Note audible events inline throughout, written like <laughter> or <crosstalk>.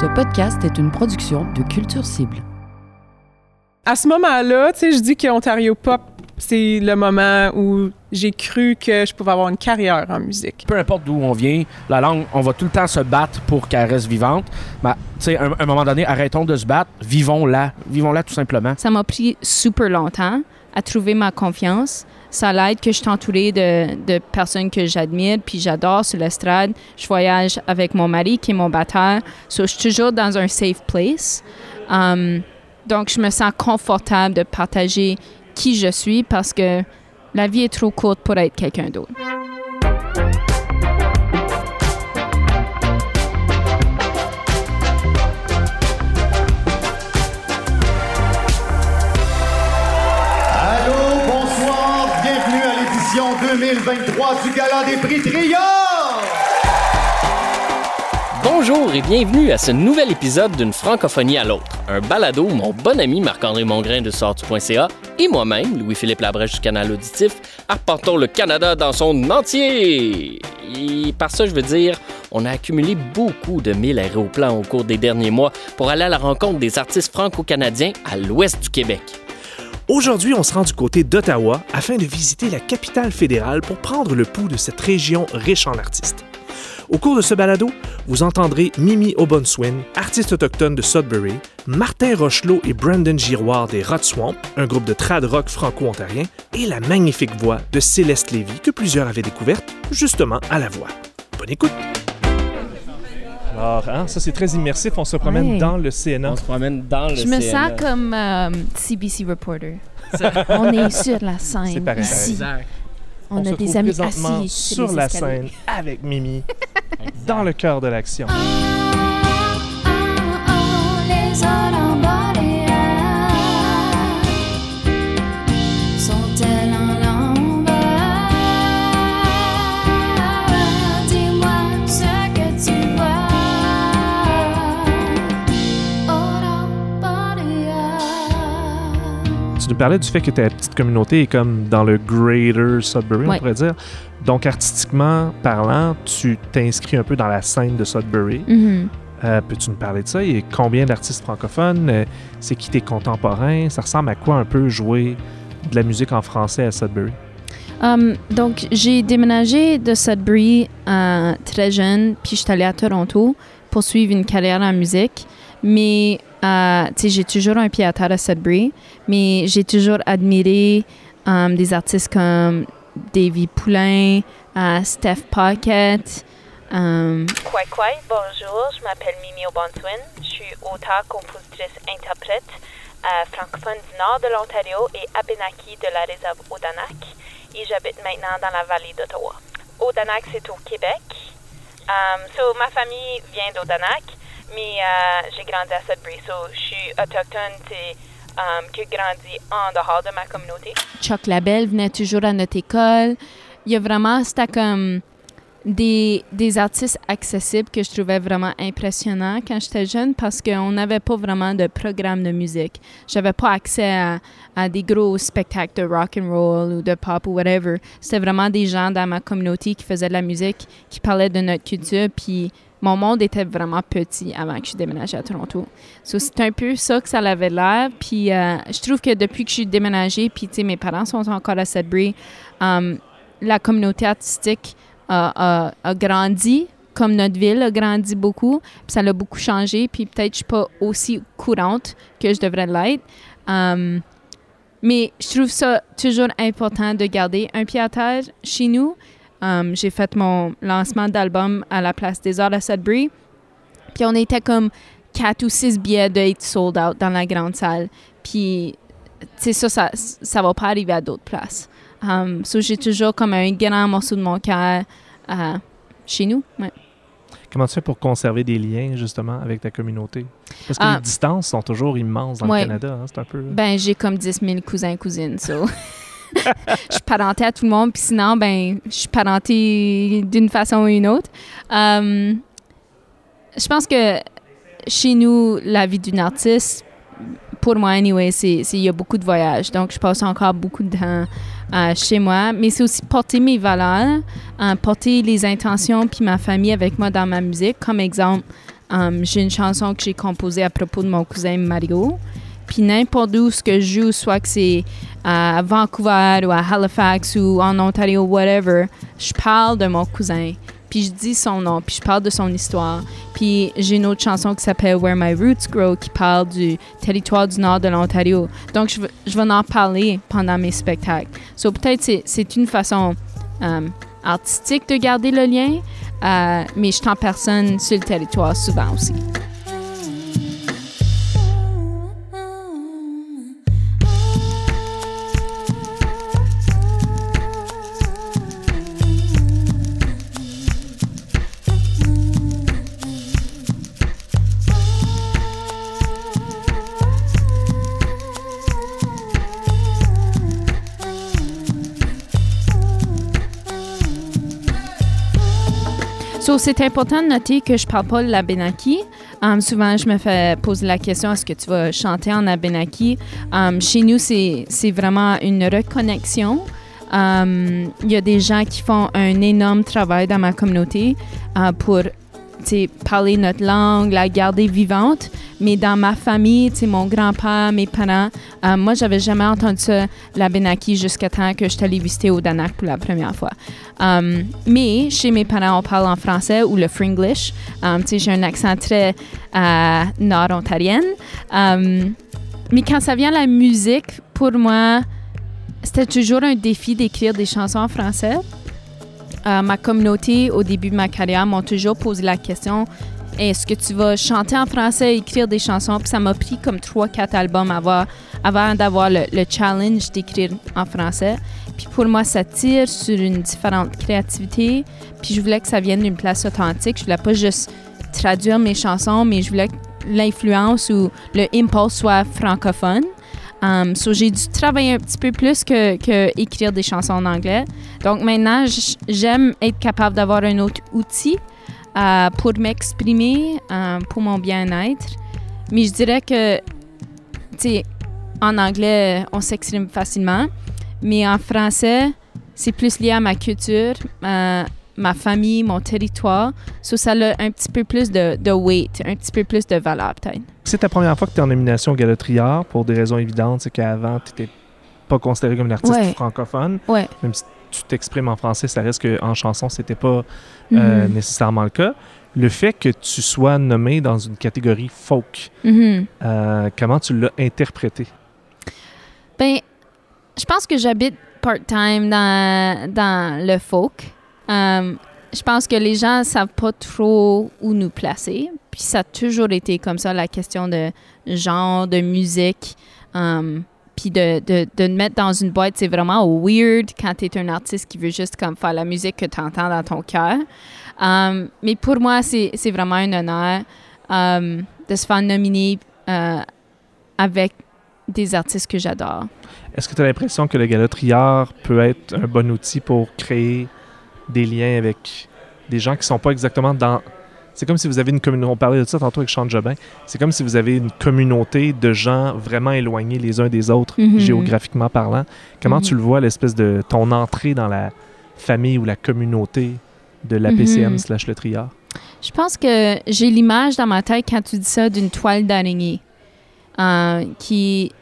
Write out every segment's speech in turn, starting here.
Ce podcast est une production de Culture Cible. À ce moment-là, tu sais, je dis qu'Ontario Pop, c'est le moment où j'ai cru que je pouvais avoir une carrière en musique. Peu importe d'où on vient, la langue, on va tout le temps se battre pour qu'elle reste vivante. Mais, tu sais, à un, un moment donné, arrêtons de se battre, vivons-la. Vivons-la tout simplement. Ça m'a pris super longtemps à trouver ma confiance. Ça l'aide que je suis entourée de, personnes que j'admire, puis j'adore sur l'estrade. Je voyage avec mon mari qui est mon batteur. So, je suis toujours dans un safe place. Um, donc, je me sens confortable de partager qui je suis parce que la vie est trop courte pour être quelqu'un d'autre. 2023 du des Prix Trio! Bonjour et bienvenue à ce nouvel épisode d'une francophonie à l'autre, un balado où mon bon ami Marc-André Mongrain de sortu.ca et moi-même, Louis-Philippe Labrèche du canal auditif, arpentons le Canada dans son entier. Et par ça, je veux dire, on a accumulé beaucoup de mille aéroplans au cours des derniers mois pour aller à la rencontre des artistes franco-canadiens à l'ouest du Québec. Aujourd'hui, on se rend du côté d'Ottawa afin de visiter la capitale fédérale pour prendre le pouls de cette région riche en artistes. Au cours de ce balado, vous entendrez Mimi Obonswin, artiste autochtone de Sudbury, Martin Rochelot et Brandon Giroir des Rot Swamp, un groupe de trad rock franco-ontarien, et la magnifique voix de Céleste Lévy que plusieurs avaient découverte justement à la voix. Bonne écoute! Alors, hein, ça c'est très immersif, on se promène Ouais. dans le CNA. On se promène dans le Je me CNA. sens comme euh, CBC Reporter. On est sur la scène C'est pareil. ici. Exact. On, se a trouve des amis présentement assis sur les la scène avec Mimi, <laughs> dans le cœur de l'action. Nous parlais du fait que ta petite communauté est comme dans le greater Sudbury, on pourrait dire. Donc, artistiquement parlant, tu t'inscris un peu dans la scène de Sudbury. Mhm. Euh, Peux-tu nous parler de ça? Et combien d'artistes francophones? Euh, C'est qui tes contemporains? Ça ressemble à quoi un peu jouer de la musique en français à Sudbury? Um, donc, j'ai déménagé de Sudbury euh, très jeune, puis je suis allée à Toronto pour suivre une carrière en musique. Mais, euh, j'ai toujours un pied à terre à Sudbury, mais j'ai toujours admiré um, des artistes comme Davy Poulain, euh, Steph Pocket. um, Quoi bonjour, je m'appelle Mimi Obonswin, je suis auteure, compositrice, interprète euh, francophone du nord de l'Ontario et Abenaki de la réserve Odanak et j'habite maintenant dans la vallée d'Ottawa. Odanak, c'est au Québec. Um, ma famille vient d'Odanak, mais euh, j'ai grandi à Sudbury, so je suis autochtone, c'est um, que grandi en dehors de ma communauté. Chuck Labelle venait toujours à notre école. Il y a vraiment, c'était comme des, des artistes accessibles que je trouvais vraiment impressionnants quand j'étais jeune parce qu'on n'avait pas vraiment de programme de musique. J'avais pas accès à, des gros spectacles de rock and roll ou de pop ou whatever. C'était vraiment des gens dans ma communauté qui faisaient de la musique, qui parlaient de notre culture, puis mon monde était vraiment petit avant que je déménage à Toronto. C'est un peu ça que ça avait l'air. Puis euh, je trouve que depuis que je suis déménagée, puis mes parents sont encore à Sudbury, um, la communauté artistique a grandi, comme notre ville a grandi beaucoup. Puis ça l'a beaucoup changé. Puis peut-être je suis pas aussi courante que je devrais l'être. Um, mais je trouve ça toujours important de garder un pied à terre chez nous. Um, j'ai fait mon lancement d'album à la Place des Arts à Sudbury. Puis on était comme quatre ou six billets d'être sold out dans la grande salle. Puis, tu sais, ça, ça, ça va pas arriver à d'autres places. Um, so j'ai toujours comme un grand morceau de mon cœur euh, chez nous. Ouais. Comment tu fais pour conserver des liens, justement, avec ta communauté? Parce que Ah. les distances sont toujours immenses dans Ouais. le Canada. hein, C'est un peu... Ben, j'ai comme 10 000 cousins cousines, so. <laughs> je suis parentée à tout le monde, puis sinon, ben, je suis parentée d'une façon ou une autre. Um, je pense que chez nous, la vie d'une artiste, pour moi, anyway, c'est il y a beaucoup de voyages. Donc, je passe encore beaucoup de temps euh, chez moi. Mais c'est aussi porter mes valeurs, euh, porter les intentions puis ma famille avec moi dans ma musique. Comme exemple, Um, j'ai une chanson que j'ai composée à propos de mon cousin Mario. Puis n'importe où ce que je joue, soit que c'est à Vancouver ou à Halifax ou en Ontario, whatever, je parle de mon cousin. Puis je dis son nom, puis je parle de son histoire. Puis j'ai une autre chanson qui s'appelle Where My Roots Grow, qui parle du territoire du nord de l'Ontario. Donc je, je vais en parler pendant mes spectacles. So peut-être c'est, c'est une façon euh, artistique de garder le lien, euh, mais je suis en personne sur le territoire souvent aussi. So, c'est important de noter que je parle pas le Abenaki. Um, souvent, je me fais poser la question est-ce que tu vas chanter en Abenaki? Um, Chez nous, c'est vraiment une reconnexion. Um, Il y a des gens qui font un énorme travail dans ma communauté uh, pour parler notre langue, la garder vivante. Mais dans ma famille, mon grand-père, mes parents, euh, moi, j'avais jamais entendu ça, la Benaki, jusqu'à temps que je suis allée visiter au Danak pour la première fois. Um, mais chez mes parents, on parle en français ou le Fringlish. Um, j'ai un accent très euh, nord-ontarienne. Um, mais quand ça vient à la musique, pour moi, c'était toujours un défi d'écrire des chansons en français. Euh, ma communauté, au début de ma carrière, m'ont toujours posé la question est-ce que tu vas chanter en français, écrire des chansons? Puis ça m'a pris comme 3-4 albums avant, d'avoir le, le challenge d'écrire en français. Puis pour moi, ça tire sur une différente créativité. Puis je voulais que ça vienne d'une place authentique. Je voulais pas juste traduire mes chansons, mais je voulais que l'influence ou le impulse soit francophone. Um, so j'ai dû travailler un petit peu plus que, écrire des chansons en anglais. Donc maintenant, j'aime être capable d'avoir un autre outil euh, pour m'exprimer, euh, pour mon bien-être. Mais je dirais que, tu sais, en anglais, on s'exprime facilement, mais en français, c'est plus lié à ma culture, ma, ma famille, mon territoire. So ça a un petit peu plus de, de weight, un petit peu plus de valeur peut-être. C'est ta première fois que tu es en nomination au Gala Triard pour des raisons évidentes, c'est qu'avant, tu n'étais pas considéré comme une artiste Ouais. francophone. Ouais. Même si tu t'exprimes en français, ça reste qu'en chanson, c'était pas euh, Mhm. nécessairement le cas. Le fait que tu sois nommé dans une catégorie folk, Mhm. euh, comment tu l'as interprété? Ben, je pense que j'habite part-time dans, dans le folk. Euh, je pense que les gens savent pas trop où nous placer. Puis ça a toujours été comme ça, la question de genre, de musique. Um, puis de, de, de mettre dans une boîte, c'est vraiment weird quand tu es un artiste qui veut juste comme faire la musique que tu entends dans ton cœur. Um, mais pour moi, c'est vraiment un honneur de se faire nominer euh, avec des artistes que j'adore. Est-ce que tu as l'impression que le Gala Triard peut être un bon outil pour créer des liens avec des gens qui sont pas exactement dans... C'est comme si vous avez une communauté... On parlait de ça tantôt avec Sean Jobin. C'est comme si vous avez une communauté de gens vraiment éloignés les uns des autres, Mhm. géographiquement parlant. Comment Mhm. tu le vois, l'espèce de ton entrée dans la famille ou la communauté de l'APCM Mhm. slash le Triard? Je pense que j'ai l'image dans ma tête quand tu dis ça d'une toile d'araignée euh, qui est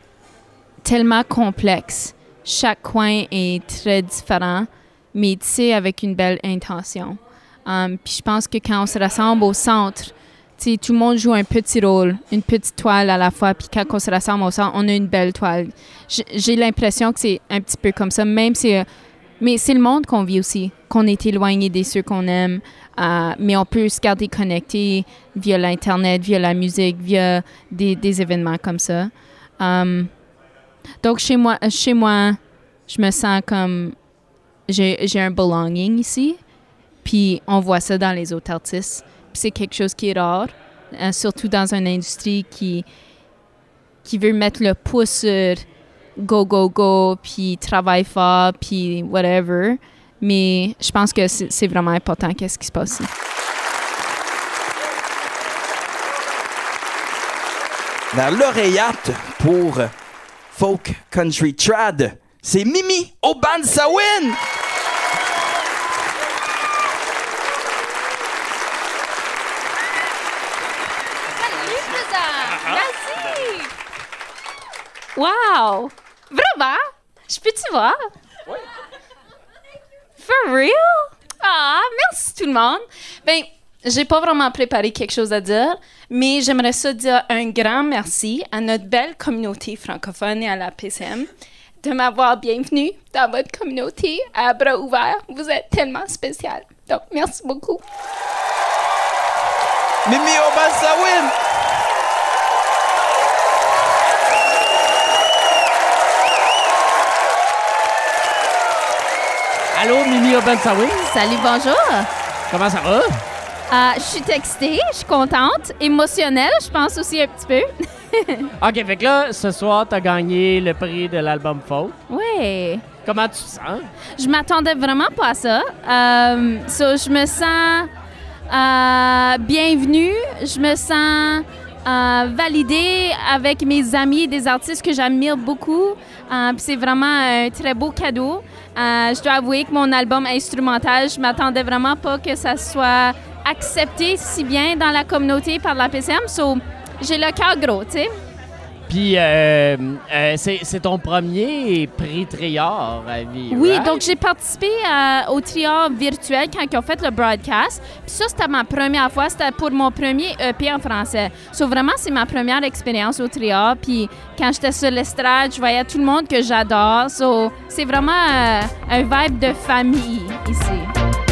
tellement complexe. Chaque coin est très différent, mais tissé avec une belle intention. Um, Puis je pense que quand on se rassemble au centre, tu sais, tout le monde joue un petit rôle, une petite toile à la fois. Puis quand on se rassemble au centre, on a une belle toile. J'ai l'impression que c'est un petit peu comme ça, même si... euh, mais c'est le monde qu'on vit aussi, qu'on est éloigné des ceux qu'on aime, euh, mais on peut se garder connecté via l'Internet, via la musique, via des, des événements comme ça. Um, donc, chez moi, chez moi, je me sens comme j'ai un belonging ici. Puis, on voit ça dans les autres artistes. Puis, c'est quelque chose qui est rare, euh, surtout dans une industrie qui, qui veut mettre le pouce sur go, go, go, puis travaille fort, puis whatever. Mais je pense que c'est vraiment important qu'est-ce qui se passe ici. La lauréate pour Folk Country Trad, c'est Mimi Obansawin! Wow! Vraiment? Je peux-tu voir? Oui. For real? Ah, merci tout le monde. Ben, j'ai pas vraiment préparé quelque chose à dire, mais j'aimerais ça dire un grand merci à notre belle communauté francophone et à la PCM de m'avoir bienvenue dans votre communauté à bras ouverts. Vous êtes tellement spécial. Donc, merci beaucoup. Mimi Obansawin! Allô, Mimi Obensawi? Salut, bonjour. Comment ça va? Euh, je suis textée, je suis contente, émotionnelle, je pense aussi un petit peu. <laughs> OK, fait que là, ce soir, t'as gagné le prix de l'album Folk. Ouais. Comment tu te sens? Je m'attendais vraiment pas à ça. Euh, so, je me sens euh, bienvenue, je me sens euh, validée avec mes amis, des artistes que j'admire beaucoup. Puis c'est vraiment un très beau cadeau. Euh, je dois avouer que mon album instrumental, je m'attendais vraiment pas que ça soit accepté si bien dans la communauté par la PCM. So, j'ai le cœur gros, tu sais. Puis, euh, euh, c'est ton premier prix Triard à vie, Oui, right? donc j'ai participé à- au triard virtuel quand ils ont fait le broadcast. Puis ça, c'était ma première fois. C'était pour mon premier EP en français. So, vraiment, c'est ma première expérience au triard. Puis quand j'étais sur l'estrade, je voyais tout le monde que j'adore. So, c'est vraiment euh, un vibe de famille ici.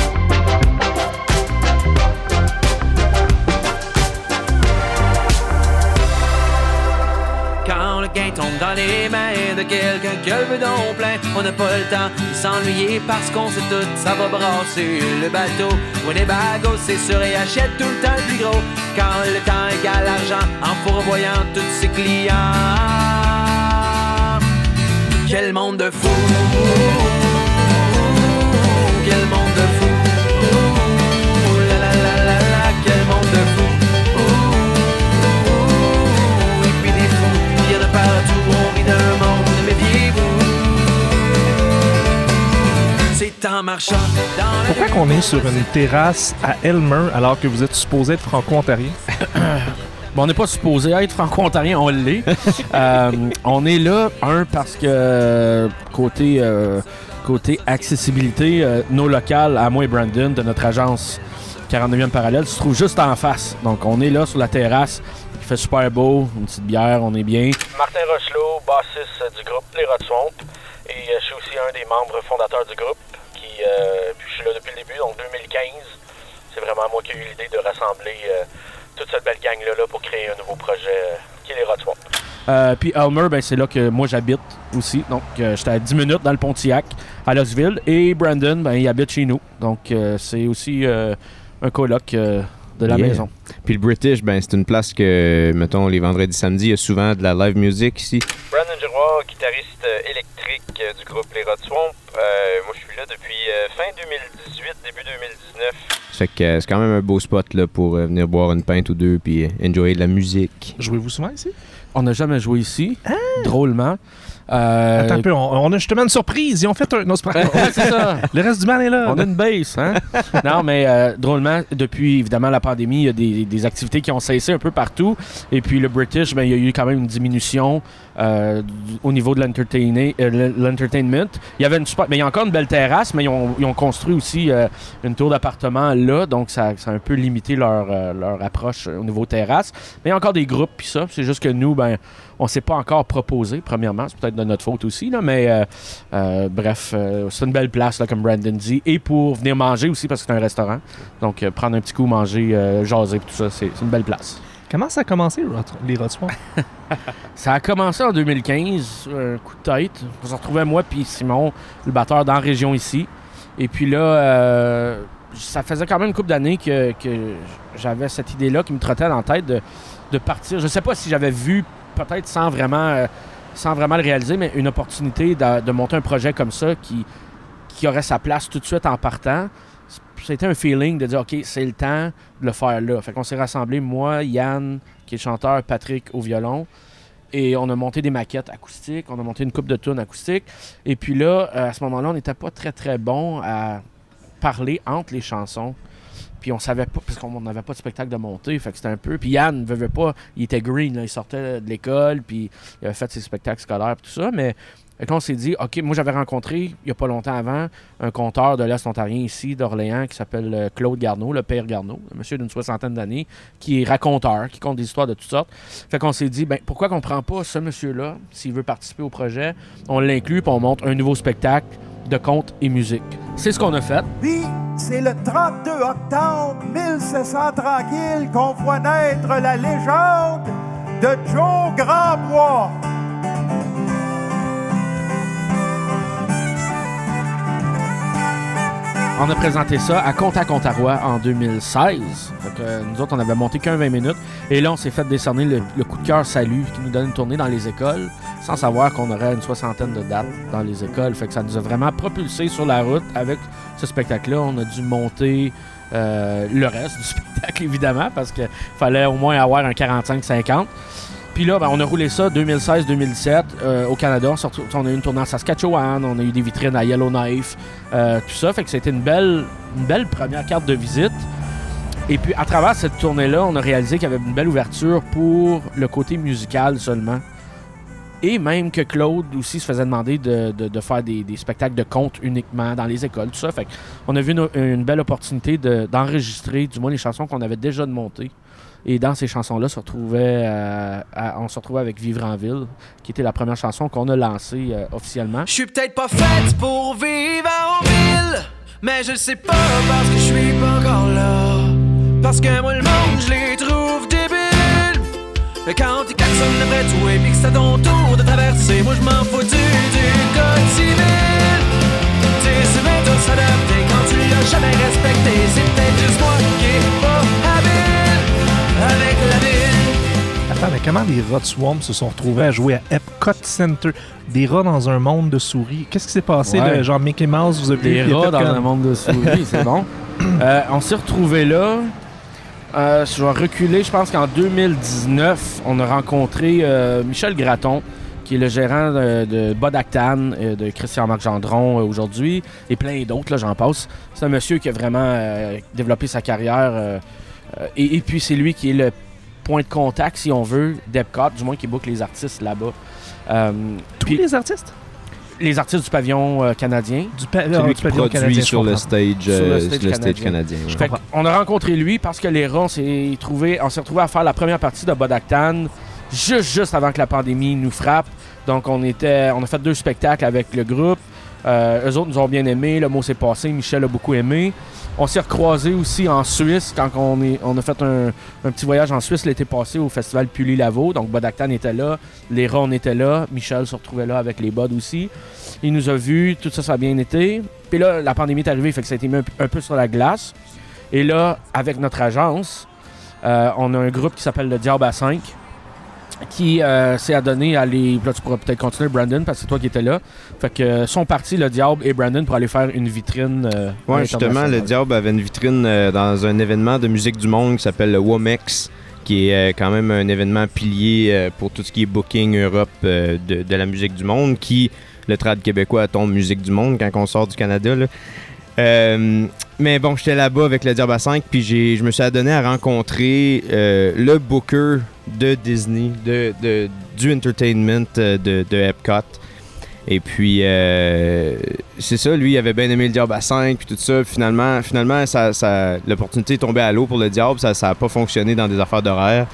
Gain tombe dans les mains de quelqu'un qui le bedon plein, on n'a pas le temps de s'ennuyer parce qu'on sait tout, ça va brasser le bateau. Winnebago, c'est sûr, et achète tout le temps le plus gros. Quand le temps égale l'argent, en fourvoyant tous ses clients. Quel monde de fou! C'est en marchant dans le Pourquoi qu'on est sur une terrasse à Elmer alors que vous êtes supposé être franco-ontarien? <coughs> Bon, on n'est pas supposé être franco-ontarien, on l'est. <laughs> Euh, on est là, un, parce que euh, côté, euh, côté accessibilité, euh, nos locales, à moi et Brandon, de notre agence 49e parallèle, se trouvent juste en face. Donc, on est là sur la terrasse. Il fait super beau, une petite bière, on est bien. Martin Rochelot, bassiste du groupe Les Rod. Et euh, je suis aussi un des membres fondateurs du groupe. Qui, euh, puis je suis là depuis le début, donc 2015. C'est vraiment moi qui ai eu l'idée de rassembler euh, toute cette belle gang-là là, pour créer un nouveau projet qui est Les Rod puis Elmer, ben, c'est là que moi j'habite aussi. Donc, j'étais à 10 minutes dans le Pontiac, à Louisville. Et Brandon, ben, il habite chez nous. Donc, c'est aussi un coloc de la Yeah. maison. Puis le British, ben, c'est une place que, mettons, les vendredis, samedis, il y a souvent de la live music ici. Brandon Giroir, guitariste euh, électrique euh, du groupe Les Rod Swamp. Euh, moi, je suis là depuis euh, fin 2018, début 2019. Ça fait que c'est quand même un beau spot là, pour euh, venir boire une pinte ou deux puis euh, enjoyer de la musique. Jouez-vous souvent ici? On n'a jamais joué ici, drôlement. Euh, Attends un peu, on, on a justement une surprise. Ils ont fait un. Non, c'est pas Ouais, c'est ça. <laughs> Le reste du mal est là. On a une base, hein? <laughs> non, mais euh, drôlement, depuis évidemment la pandémie, il y a des, des activités qui ont cessé un peu partout. Et puis le British, ben, il y a eu quand même une diminution euh, au niveau de l'entertainment. Il y avait une super. Mais il y a encore une belle terrasse, mais ils ont, ils ont construit aussi euh, une tour d'appartement là. Donc ça, ça a un peu limité leur, euh, leur approche euh, au niveau terrasse. Mais il y a encore des groupes, puis ça. C'est juste que nous, ben, on s'est pas encore proposé, premièrement. C'est peut-être de notre faute aussi, là, mais euh, euh, bref, euh, c'est une belle place, là, comme Brandon dit. Et pour venir manger aussi, parce que c'est un restaurant. Donc, prendre un petit coup, manger, jaser, tout ça, c'est une belle place. Comment ça a commencé, les Rod Swamp? <laughs> Ça a commencé en 2015, un coup de tête. On se retrouvait moi puis Simon, le batteur dans la région ici. Et puis là, ça faisait quand même une couple d'années que, que j'avais cette idée-là qui me trottait dans la tête de, de partir. Je sais pas si j'avais vu, peut-être sans vraiment, euh, sans vraiment le réaliser, mais une opportunité de, monter un projet comme ça qui, qui aurait sa place tout de suite en partant. C'était un feeling de dire, OK, c'est le temps de le faire là. Fait qu'on s'est rassemblés, moi, Yann, qui est chanteur, Patrick au violon. Et on a monté des maquettes acoustiques, on a monté une coupe de tunes acoustiques. Et puis là, euh, à ce moment-là, on n'était pas très très bon à parler entre les chansons. Puis on savait pas, parce qu'on n'avait pas de spectacle de montée, fait que c'était un peu. Puis Yann ne veut pas, il était green, il sortait de l'école, puis il avait fait ses spectacles scolaires, puis tout ça, mais là, on s'est dit, OK, moi j'avais rencontré, il n'y a pas longtemps avant, un conteur de l'Est ontarien ici, d'Orléans, qui s'appelle euh, Claude Garneau, le père Garneau, un monsieur d'une soixantaine d'années, qui est raconteur, qui compte des histoires de toutes sortes. Fait qu'on s'est dit, ben, pourquoi qu'on prend pas ce monsieur-là, s'il veut participer au projet, on l'inclut, puis on monte un nouveau spectacle de contes et musique. C'est ce qu'on a fait. Puis, c'est le 32 octobre 1700 tranquille qu'on voit naître la légende de Joe Grandbois. On a présenté ça à Contact Ontario en 2016. Fait que, euh, nous autres, on avait monté qu'un 20 minutes. Et là, on s'est fait décerner le, le coup de cœur Salut qui nous donne une tournée dans les écoles sans savoir qu'on aurait une soixantaine de dates dans les écoles. Fait que ça nous a vraiment propulsé sur la route avec ce spectacle-là. On a dû monter euh, le reste du <laughs> spectacle, évidemment, parce qu'il fallait au moins avoir un 45-50. Puis là, ben, on a roulé ça 2016-2017 euh, au Canada. On, a eu une tournée en Saskatchewan, on a eu des vitrines à Yellowknife, euh, tout ça. Fait que c'était une belle, une belle première carte de visite. Et puis, à travers cette tournée-là, on a réalisé qu'il y avait une belle ouverture pour le côté musical seulement. Et même que Claude aussi se faisait demander de, faire des, spectacles de contes uniquement dans les écoles, tout ça. Fait on a vu une, belle opportunité de- d'enregistrer, du moins les chansons qu'on avait déjà de monter. Et dans ces chansons-là, euh, on se retrouvait avec Vivre en ville, qui était la première chanson qu'on a lancée euh, officiellement. Je suis peut-être pas faite pour vivre en ville, mais je le sais pas parce que je suis pas encore là. Parce que moi, le monde, je les trouve débiles. Mais quand ils klaxonnent après tout et puis que c'est à ton tour de traverser, moi, je m'en fous du, du civil. De s'adapter quand tu l'as jamais respecté. C'est peut-être juste moi qui est pas avec la ville. Attends, mais comment les rats de Swamp se sont retrouvés à jouer à Epcot Center? Des rats dans un monde de souris. Qu'est-ce qui s'est passé, Ouais. là? Genre Mickey Mouse, vous avez Des rats dans comme- un monde de souris, c'est bon. <coughs> Euh, on s'est retrouvés là. Euh, je vais reculer, je pense qu'en 2019, on a rencontré euh, Michel Graton, qui est le gérant de, de Bodactan, euh, de Christian-Marc Gendron euh, aujourd'hui, et plein d'autres, là, j'en passe. C'est un monsieur qui a vraiment euh, développé sa carrière. Euh, et, et puis, c'est lui qui est le point de contact, si on veut, d'Epcot, du moins qui book les artistes là-bas. Euh, Tous les artistes? Les artistes du pavillon euh, canadien. Du pa- C'est lui qui produit sur le stage, Sur le sur stage le stage canadien. canadien. ouais. Fait on a rencontré lui parce que les rats, on s'est trouvé, on s'est retrouvé à faire la première partie de Bodactan juste juste avant que la pandémie nous frappe. Donc on était, on a fait deux spectacles avec le groupe. Euh, eux autres nous ont bien aimé, le mot s'est passé, Michel a beaucoup aimé. On s'est recroisés aussi en Suisse quand on, a fait un, petit voyage en Suisse l'été passé au festival Pully-Lavo. Donc Bodactan était là, les on était là, Michel se retrouvait là avec les Bods aussi. Il nous a vus, tout ça, ça a bien été. Puis là, la pandémie est arrivée, fait que ça a été mis un, un peu sur la glace. Et là, avec notre agence, euh, on a un groupe qui s'appelle le Diable à 5 qui euh, s'est adonné à aller. Là, tu pourras peut-être continuer, Brandon, parce que c'est toi qui étais là. Fait que euh, sont partis, le Diable et Brandon, pour aller faire une vitrine. euh, Ouais, justement, le. Diable avait une vitrine euh, dans un événement de musique du monde qui s'appelle le WOMEX, qui est quand même un événement pilier pour tout ce qui est booking Europe de, de la musique du monde, qui, le trad québécois, tombe musique du monde quand on sort du Canada. là. Euh, mais bon, j'étais là-bas avec le Diable à 5, puis j'ai- je me suis adonné à rencontrer euh, le booker de Disney, de, de- du entertainment euh, de, de Epcot. Et puis, euh, c'est ça, lui, il avait bien aimé le Diable à 5, puis tout ça. Puis finalement, finalement ça, ça- l'opportunité est tombée à l'eau pour le Diable. Ça n'a pas fonctionné dans des affaires d'horaire.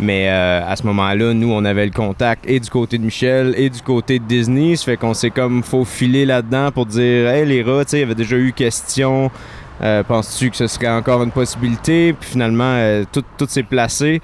Mais euh, à ce moment-là, nous, on avait le contact et du côté de Michel et du côté de Disney. Ça fait qu'on s'est comme faufilé là-dedans pour dire Hey, les rats, tu sais, il y avait déjà eu question. Penses-tu que ce serait encore une possibilité? Puis finalement, tout s'est placé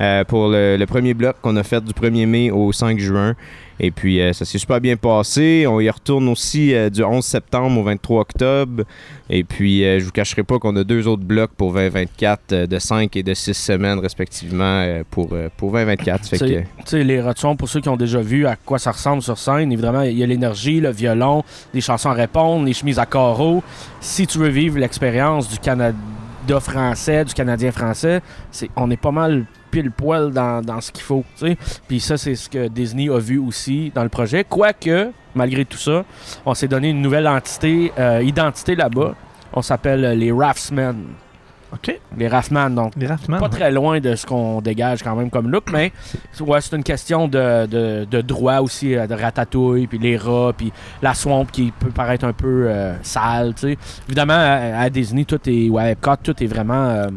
euh, pour le, le premier bloc qu'on a fait du 1er mai au 5 juin. Et puis, euh, ça s'est super bien passé. On y retourne aussi euh, du 11 septembre au 23 octobre. Et puis, je vous cacherai pas qu'on a deux autres blocs pour 2024 euh, de 5 et de 6 semaines respectivement pour, pour 2024. Fait Tu que, les rotuons, pour ceux qui ont déjà vu à quoi ça ressemble sur scène, évidemment, il y a l'énergie, le violon, les chansons à répondre, les chemises à carreaux. Si tu veux vivre l'expérience du Canada français, du Canadien français, c'est, on est pas mal pile poil dans, dans ce qu'il faut. Puis ça, c'est ce que Disney a vu aussi dans le projet. Quoique, malgré tout ça, on s'est donné une nouvelle entité, euh, identité là-bas. On s'appelle euh, les Raftsmen. OK. Les Raffman, donc Les Raffman, pas ouais. très loin de ce qu'on dégage quand même comme look, mais ouais, c'est une question de, de, de droit aussi, euh, de ratatouille, puis les rats, puis la swamp qui peut paraître un peu euh, sale, tu sais. Évidemment, à, à Disney, tout est, ouais, à Epcot, tout est vraiment euh,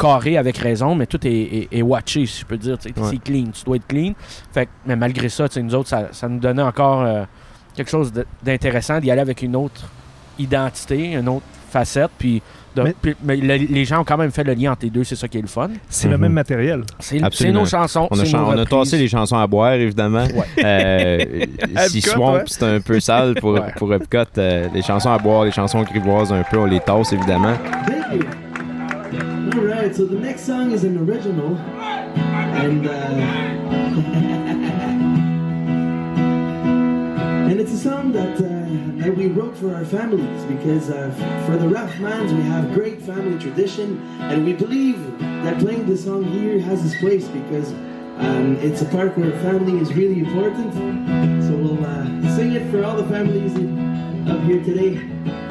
carré avec raison, mais tout est, est, est watché, si je peux dire. Ouais. C'est clean, tu dois être clean. Fait que, mais malgré ça, nous autres, ça, ça nous donnait encore euh, quelque chose d'intéressant d'y aller avec une autre identité, une autre facette, puis... de- Mais- puis- mais le- les gens ont quand même fait le lien entre les deux, c'est ça qui est le fun. C'est le Mhm. même matériel. C'est nos chansons. On a, chan- nos on a reprises. tassé les chansons à boire, évidemment. Euh, <laughs> si Swamp, ouais. c'est un peu sale pour, Ouais. pour Epcot. euh, les chansons à boire, les chansons grivoises un peu, on les tasse, évidemment. So the next song is an original, and uh, <laughs> and it's a song that uh, that we wrote for our families because uh, for the Raffmans we have great family tradition, and we believe that playing this song here has its place because. Um, it's a part where family is really important, so we'll uh, sing it for all the families up here today,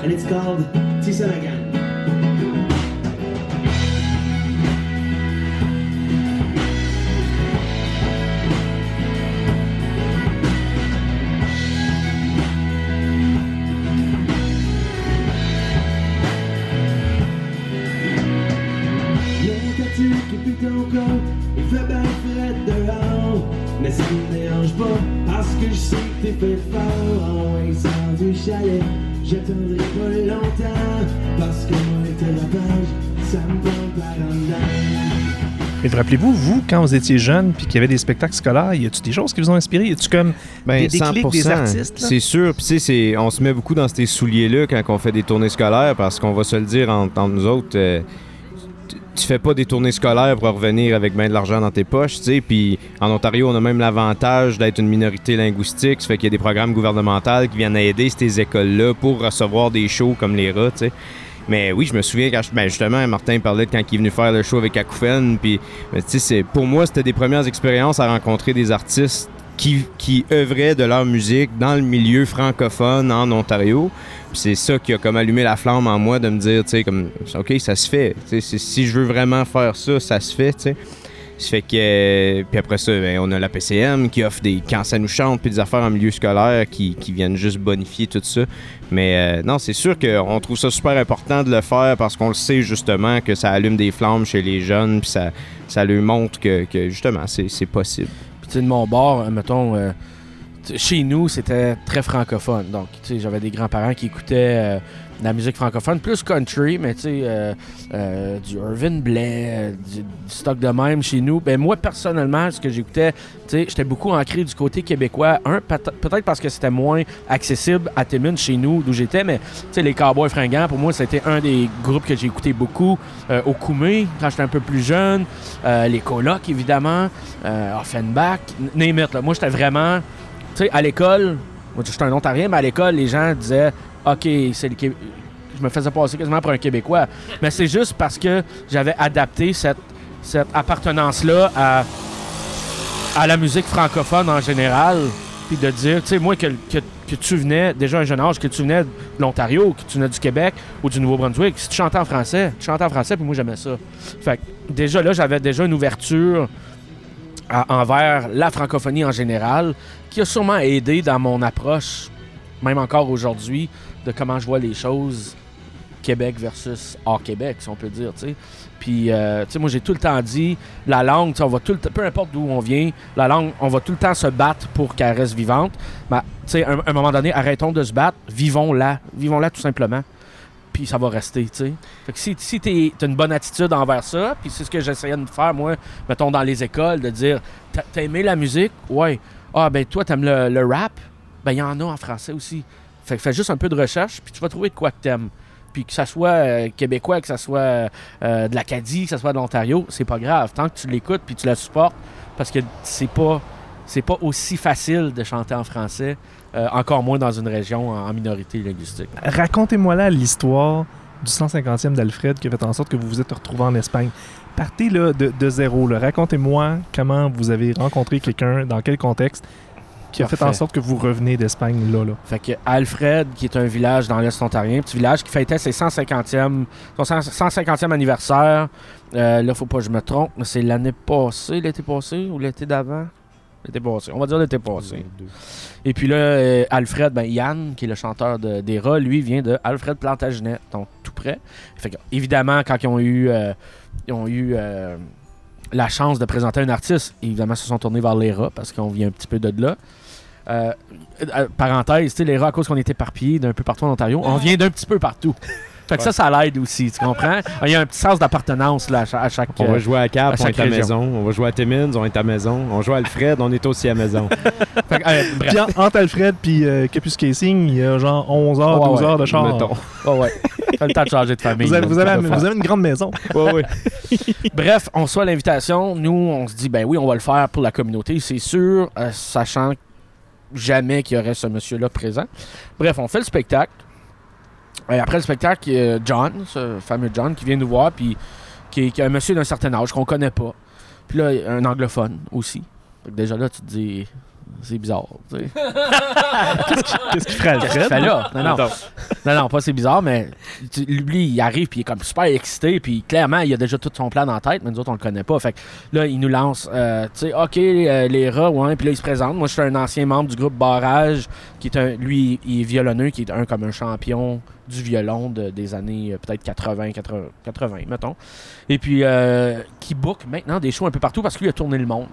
and it's called Tisanagan. Parce que je sais que t'es fait fort. En sors du chalet, j'attendrai pas longtemps. Parce que moi, t'es la page, ça me prend par en dedans. Et rappelez-vous, vous, quand vous étiez jeune puis qu'il y avait des spectacles scolaires, y a-tu des choses qui vous ont inspiré? Y a-tu comme Ben, des déclics des 100%. artistes? là? C'est sûr. Puis, tu sais, c'est- on se met beaucoup dans ces souliers-là quand on fait des tournées scolaires parce qu'on va se le dire entre, entre nous autres. euh, tu- fais pas des tournées scolaires pour revenir avec bien de l'argent dans tes poches, tu sais. Puis en Ontario, on a même l'avantage d'être une minorité linguistique. Ça fait qu'il y a des programmes gouvernementaux qui viennent aider ces écoles-là pour recevoir des shows comme les rats, tu sais. Mais oui, je me souviens quand je- ben, justement, Martin parlait de quand il est venu faire le show avec Acouphène. Puis, ben, tu sais, pour moi, c'était des premières expériences à rencontrer des artistes qui, qui œuvraient de leur musique dans le milieu francophone en Ontario. C'est ça qui a comme allumé la flamme en moi de me dire, tu sais, comme, OK, ça se fait. Si je veux vraiment faire ça, ça se fait, tu sais. Ça fait que. puis après ça, ben, on a la PCM qui offre des. Quand ça nous chante, puis des affaires en milieu scolaire qui, viennent juste bonifier tout ça. Mais euh, non, c'est sûr qu'on trouve ça super important de le faire parce qu'on le sait justement que ça allume des flammes chez les jeunes, puis ça, ça leur montre que, que justement, c'est possible. Puis, tu sais, de mon bord, euh, mettons, euh, chez nous, c'était très francophone. Donc, tu sais, j'avais des grands-parents qui écoutaient euh, de la musique francophone, plus country, mais tu sais, euh, euh, du Irvin Blais, euh, du, stock de même chez nous. Ben, moi, personnellement, ce que j'écoutais, tu sais, j'étais beaucoup ancré du côté québécois. Un, peut- peut-être parce que c'était moins accessible à Timmins chez nous, d'où j'étais, mais tu sais, les Cowboys fringants, pour moi, c'était un des groupes que j'ai écouté beaucoup. Euh, au Koumé, quand j'étais un peu plus jeune. Euh, les colocs, évidemment. Euh, Offenbach. Name là. Moi, j'étais vraiment... Tu sais, à l'école, moi, j'étais un Ontarien, mais à l'école, les gens disaient « OK, c'est le Qué- Je me faisais passer quasiment pour un Québécois. Mais c'est juste parce que j'avais adapté cette, cette appartenance-là à, à la musique francophone en général. Puis de dire, tu sais, moi, que, que, que tu venais, déjà à un jeune âge, que tu venais de l'Ontario, que tu venais du Québec ou du Nouveau-Brunswick, si tu chantais en français, tu chantais en français, puis moi, j'aimais ça. Fait que déjà là, j'avais déjà une ouverture à- envers la francophonie en général, qui a sûrement aidé dans mon approche, même encore aujourd'hui, de comment je vois les choses Québec versus hors Québec, si on peut dire, tu sais. Puis, euh, tu sais, moi, j'ai tout le temps dit, la langue, on va tout le peu importe d'où on vient, la langue, on va tout le temps se battre pour qu'elle reste vivante. Ben, tu sais, à un, un moment donné, arrêtons de se battre, vivons-la, vivons-la tout simplement. Puis ça va rester, tu sais. Fait que si, si t'es- t'as une bonne attitude envers ça, puis c'est ce que j'essayais de faire, moi, mettons, dans les écoles, de dire, t'as aimé la musique? Ouais. Ah, ben toi, t'aimes le, le rap? Ben, il y en a en français aussi. Fait que fais juste un peu de recherche, puis tu vas trouver de quoi que t'aimes. Puis que ça soit euh, québécois, que ça soit euh, de l'Acadie, que ça soit de l'Ontario, c'est pas grave. Tant que tu l'écoutes puis tu la supportes, parce que c'est pas c'est pas aussi facile de chanter en français, euh, encore moins dans une région en, en minorité linguistique. Racontez-moi là l'histoire du 150e d'Alfred qui a fait en sorte que vous vous êtes retrouvé en Espagne. Partez là, de, de zéro. Racontez-moi comment vous avez rencontré quelqu'un, dans quel contexte. qui a fait en sorte que vous revenez d'Espagne là, là. Fait que Alfred, qui est un village dans l'Est ontarien, petit village qui fêtait ses 150e, son 150e anniversaire. Euh, là, faut pas que je me trompe, mais c'est l'année passée, l'été passé ou l'été d'avant? L'été passé. On va dire l'été passé. Et puis là, euh, Alfred, ben Yann, qui est le chanteur de, des rats, lui vient de Alfred Plantagenet, donc tout près. Fait que, évidemment, quand ils ont eu, euh, ils ont eu euh, la chance de présenter un artiste, évidemment, ils se sont tournés vers les rats parce qu'on vient un petit peu de là. Euh, euh, parenthèse, tu sais, les rats, à cause qu'on est éparpillés d'un peu partout en Ontario, on vient d'un petit peu partout. Fait que ça, ça l'aide aussi, tu comprends? Il y a un petit sens d'appartenance là, à cha- à chaque. On euh, va jouer à Cap, à on est à maison. On va jouer à Timmins, on est à maison. On joue à Alfred, on est aussi à maison. <laughs> Fait que, euh, bref. Puis en- entre Alfred puis euh, Capus Casing, il y a genre 11 heures, Ouais, 12 ouais, heures de char. mettons. Ouais, le temps de changer de famille. Vous avez, vous, avez, vous avez une grande maison. <laughs> Ouais, ouais. Bref, on reçoit l'invitation. Nous, on se dit, ben oui, on va le faire pour la communauté, c'est sûr, euh, sachant jamais qu'il y aurait ce monsieur-là présent. Bref, on fait le spectacle. Et après le spectacle, a John, ce fameux John, qui vient nous voir, puis qui est, un monsieur d'un certain âge qu'on connaît pas. Puis là, un anglophone aussi. Déjà là, tu te dis, c'est bizarre. tu sais. <laughs> Qu'est-ce qu'il ferait, qu'il Alfred? fait là? Non, non. Non, non, pas c'est bizarre, mais lui, il arrive, puis il est comme super excité, puis clairement, il a déjà tout son plan la tête, mais nous autres, on le connaît pas. Fait que là, il nous lance, euh, tu sais, OK, euh, les rats, ouais, puis là, il se présente. Moi, je suis un ancien membre du groupe Barrage, qui est un, lui, il est violonneux, qui est un comme un champion du violon de- des années euh, peut-être 80, 80, 80, mettons. Et puis, euh, qui book maintenant des shows un peu partout parce que lui a tourné le monde.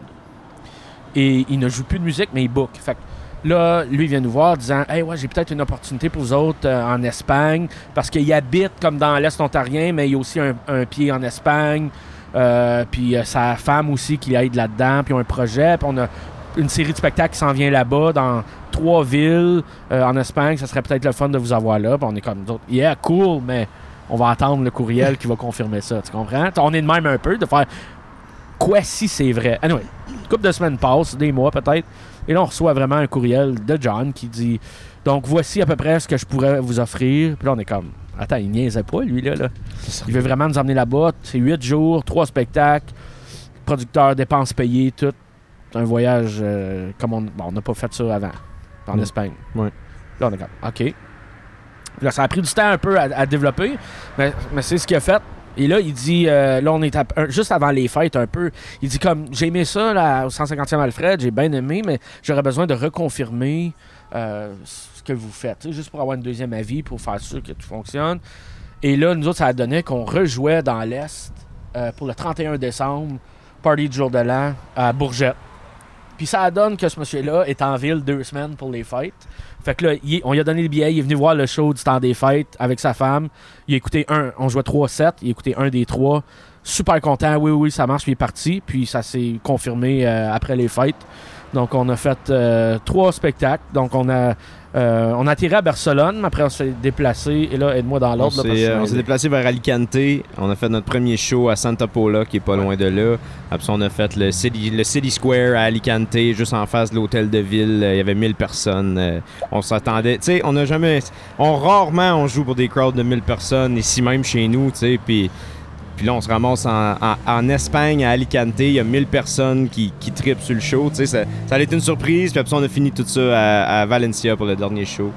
Et il ne joue plus de musique, mais il book. Fait que là, lui il vient nous voir disant Hey, ouais, j'ai peut-être une opportunité pour vous autres euh, en Espagne parce qu'il habite comme dans l'Est ontarien, mais il a aussi un, pied en Espagne. Euh, puis euh, sa femme aussi qui aide là-dedans. Puis ils ont un projet. Puis on a une série de spectacles qui s'en vient là-bas dans trois villes euh, en Espagne. Ça serait peut-être le fun de vous avoir là. Puis on est comme nous autres Yeah, cool, mais on va attendre le courriel qui va confirmer ça. Tu comprends? On est de même un peu de faire quoi si c'est vrai. Anyway, couple de semaines passent, des mois peut-être, et là on reçoit vraiment un courriel de John qui dit donc voici à peu près ce que je pourrais vous offrir. Puis là on est comme attends, il niaisait pas lui là. là. Il veut vraiment nous emmener là-bas. C'est huit jours, trois spectacles, producteur, dépenses payées, tout. C'est un voyage euh, comme on bon, on n'a pas fait ça avant en. Espagne. Ouais. Là on est comme ok. Puis Là, ça a pris du temps un peu à, à développer, mais, mais c'est ce qu'il a fait. Et là, il dit, euh, là, on est juste avant les fêtes un peu. Il dit comme, j'ai aimé ça au 150e Alfred, j'ai bien aimé, mais j'aurais besoin de reconfirmer euh, ce que vous faites, juste pour avoir une deuxième avis, pour faire sûr que tout fonctionne. Et là, nous autres, ça a donné qu'on rejouait dans l'Est euh, pour le 31 décembre, Party du jour de l'an, à Bourgette. Puis ça donne que ce monsieur-là est en ville deux semaines pour les fêtes. Fait que là, on lui a donné le billet, il est venu voir le show du temps des fêtes avec sa femme. Il a écouté un, on jouait 3-7, il a écouté un des trois. Super content, oui, oui, ça marche, il est parti. Puis ça s'est confirmé euh, après les fêtes. Donc on a fait euh, trois spectacles. Donc on a, euh, on a atterri à Barcelone, mais après on s'est déplacé. Et là, aide-moi dans l'ordre. euh, on s'est déplacé vers Alicante. On a fait notre premier show à Santa Pola, qui est pas loin de là. Après ça, on a fait le City, le City Square à Alicante, juste en face de l'hôtel de ville. Il y avait 1000 personnes. Euh, on s'attendait. Tu sais, on n'a jamais. On, rarement, on joue pour des crowds de 1000 personnes, ici même chez nous, tu sais. Puis. Puis là, on se ramasse en, Espagne, à Alicante. Il y a 1000 personnes qui, tripent sur le show. Tu sais, ça, ça a été une surprise. Puis après on a fini tout ça à, à Valencia pour le dernier show.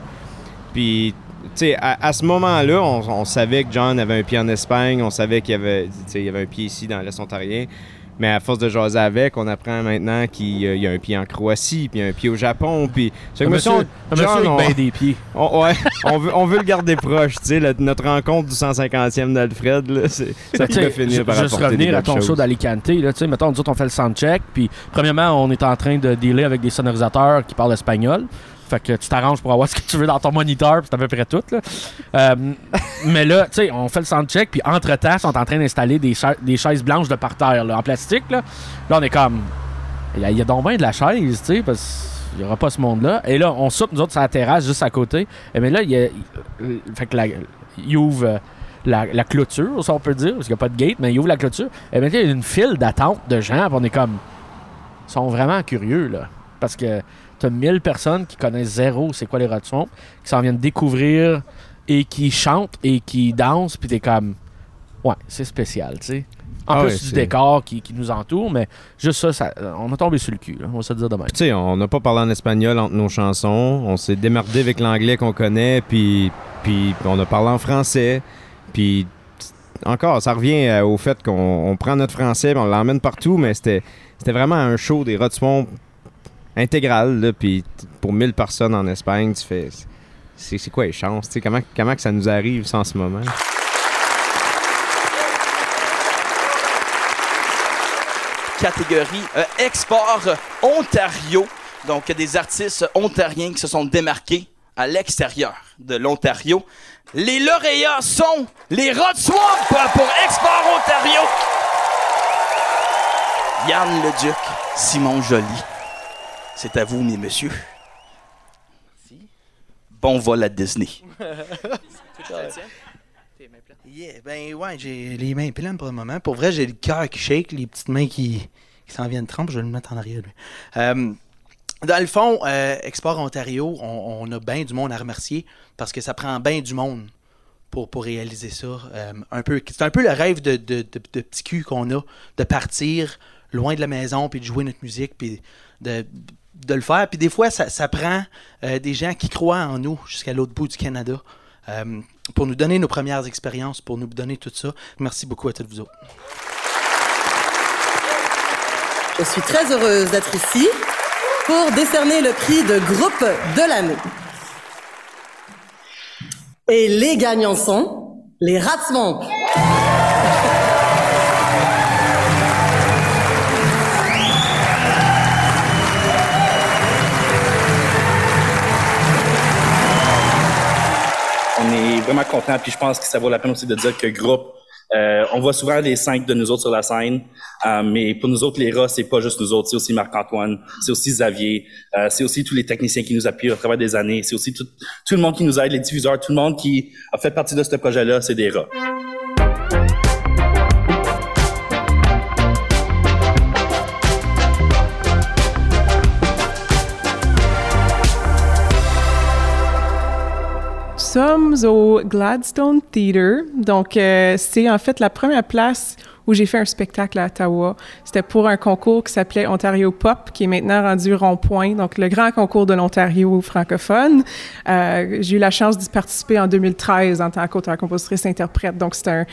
Puis, tu sais, à, ce moment-là, on, savait que John avait un pied en Espagne, on savait qu'il y avait, y avait un pied ici dans l'Est ontarien. Mais à force de jaser avec, on apprend maintenant qu'il y a- il y a un pied en Croatie, puis un pied au Japon, puis... Un monsieur- monsieur- un monsieur avec on- ben des pieds. <laughs> on- ouais, on veut, on veut le garder proche, tu sais, notre rencontre du 150e d'Alfred, ça pourrait finir par Juste revenir à ton show d'Alicante, là, tu sais, mettons, nous autres, on fait le soundcheck, puis premièrement, on est en train de dealer avec des sonorisateurs qui parlent espagnol. Fait que tu t'arranges pour avoir ce que tu veux dans ton moniteur, c'est à peu près tout. Là. Euh, mais là, tu sais, on fait le soundcheck, puis entre-temps, ils sont en train d'installer des, cha- des chaises blanches de parterre, là, en plastique. Là, là on est comme. Il y, y a donc bien de la chaise, tu sais, parce qu'il n'y aura pas ce monde-là. Et là, on soupe, nous autres, sur la terrasse, juste à côté. Et mais là, il y a. il- fait que la- il ouvre. euh, La, clôture, si on peut dire, parce qu'il n'y a pas de gate, mais il ouvre la clôture. Et maintenant, il y a une file d'attente de gens, on est comme. Ils sont vraiment curieux, là. Parce que t'as 1000 personnes qui connaissent zéro c'est quoi les rats swamp, qui s'en viennent découvrir et qui chantent et qui dansent, puis t'es comme. Ouais, c'est spécial, tu sais. En Ah plus ouais, du décor qui, qui nous entoure, mais juste ça, ça, on a tombé sur le cul, là, on va se dire demain. Tu sais, on n'a pas parlé en espagnol entre nos chansons. On s'est démerdé avec l'anglais qu'on connaît, puis, puis on a parlé en français. Puis encore, ça revient euh, au fait qu'on on prend notre français, on l'emmène partout, mais c'était c'était vraiment un show des Rotswamp intégral. Là, puis pour 1000 personnes en Espagne, tu fais. C'est quoi les chances? Comment, comment que ça nous arrive en ce moment? catégorie euh, Export Ontario. Donc, des artistes ontariens qui se sont démarqués à l'extérieur de l'Ontario. Les lauréats sont les Rod Swamp pour Export Ontario. Yann Leduc, Simon Joly. C'est à vous, mes messieurs. Bon vol à Disney. <laughs> Yeah, ben ouais, j'ai les mains pleines pour le moment. Pour vrai, j'ai le cœur qui shake, les petites mains qui, qui s'en viennent tremper. Je vais le mettre en arrière. lui. Euh, dans le fond, euh, Export Ontario, on, on a bien du monde à remercier parce que ça prend bien du monde pour, pour réaliser ça. Euh, un peu, c'est un peu le rêve de, de, de, de petit cul qu'on a, de partir loin de la maison, puis de jouer notre musique, puis de, de le faire. Puis des fois, ça, prend euh, des gens qui croient en nous jusqu'à l'autre bout du Canada. euh, pour nous donner nos premières expériences, pour nous donner tout ça. Merci beaucoup à toutes vous autres. Je suis très heureuse d'être ici pour décerner le prix de groupe de l'année. Et les gagnants sont les Ratswamp. On est vraiment content, puis je pense que ça vaut la peine aussi de dire que groupe, euh, on voit souvent les cinq de nous autres sur la scène, euh, mais pour nous autres, les rats, c'est pas juste nous autres, c'est aussi Marc-Antoine, c'est aussi Xavier, euh, c'est aussi tous les techniciens qui nous appuient au travers des années, c'est aussi tout, tout le monde qui nous aide, les diffuseurs, tout le monde qui a fait partie de ce projet-là, c'est des rats. Au Gladstone Theatre. Donc, euh, c'est en fait la première place où j'ai fait un spectacle à Ottawa. C'était pour un concours qui s'appelait Ontario Pop, qui est maintenant rendu Rond-Point, donc le grand concours de l'Ontario francophone. Euh, j'ai eu la chance d'y participer en 2013 en tant qu'auteur-compositrice-interprète. Donc, c'est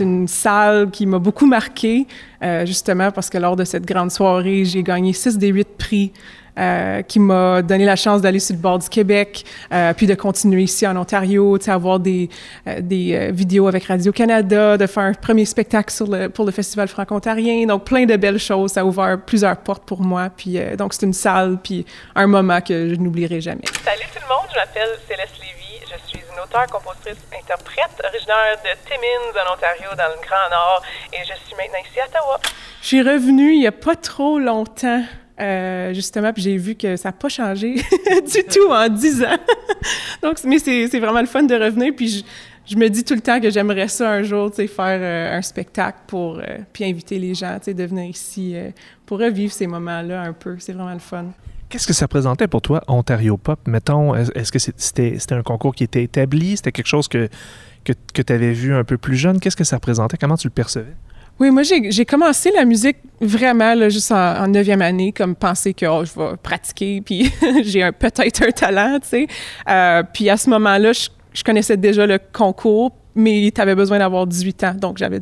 une salle qui m'a beaucoup marquée, euh, justement parce que lors de cette grande soirée, j'ai gagné six des huit prix euh, qui m'a donné la chance d'aller sur le bord du Québec, euh, puis de continuer ici en Ontario, tu sais, avoir des, euh, des vidéos avec Radio-Canada, de faire un premier spectacle sur le, pour le Festival franco-ontarien. Donc, plein de belles choses. Ça a ouvert plusieurs portes pour moi. Puis, donc, c'est une salle, puis un moment que je n'oublierai jamais. Salut tout le monde, je m'appelle Céleste Lévy. Je suis une auteure, compositrice, interprète, originaire de Timmins, en Ontario, dans le Grand Nord, et je suis maintenant ici à Ottawa. Je suis revenue il n'y a pas trop longtemps, euh, justement, puis j'ai vu que ça n'a pas changé <laughs> du tout en 10 ans. <laughs> Donc, mais c'est vraiment le fun de revenir, puis je, je me dis tout le temps que j'aimerais ça un jour, tu sais, faire euh, un spectacle pour, euh, puis inviter les gens, tu sais, de venir ici pour revivre ces moments-là un peu. C'est vraiment le fun. Qu'est-ce que ça représentait pour toi, Ontario Pop? Mettons, est- est-ce que c'était un concours qui était établi? C'était quelque chose que, que, tu avais vu un peu plus jeune? Qu'est-ce que ça représentait? Comment tu le percevais? Oui, moi, j'ai commencé la musique vraiment là, juste en, neuvième année, comme penser que oh, je vais pratiquer, puis <laughs> j'ai peut-être un talent, tu sais. Euh, puis à ce moment-là, je, connaissais déjà le concours, mais tu avais besoin d'avoir 18 ans. Donc, j'avais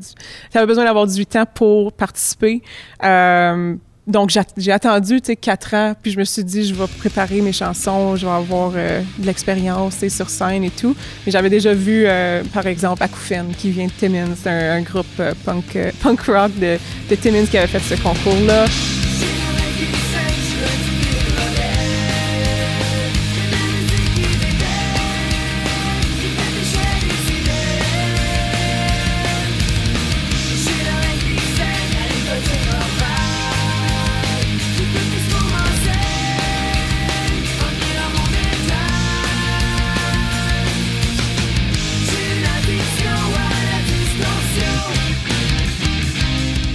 avais besoin d'avoir 18 ans pour participer. Euh, donc, j'ai attendu, tu sais, 4 ans, puis je me suis dit, je vais préparer mes chansons, je vais avoir euh, de l'expérience, sur scène et tout. Mais j'avais déjà vu, euh, par exemple, Akoufen, qui vient de Timmins, un, un groupe punk, euh, punk rock de, de Timmins qui avait fait ce concours-là.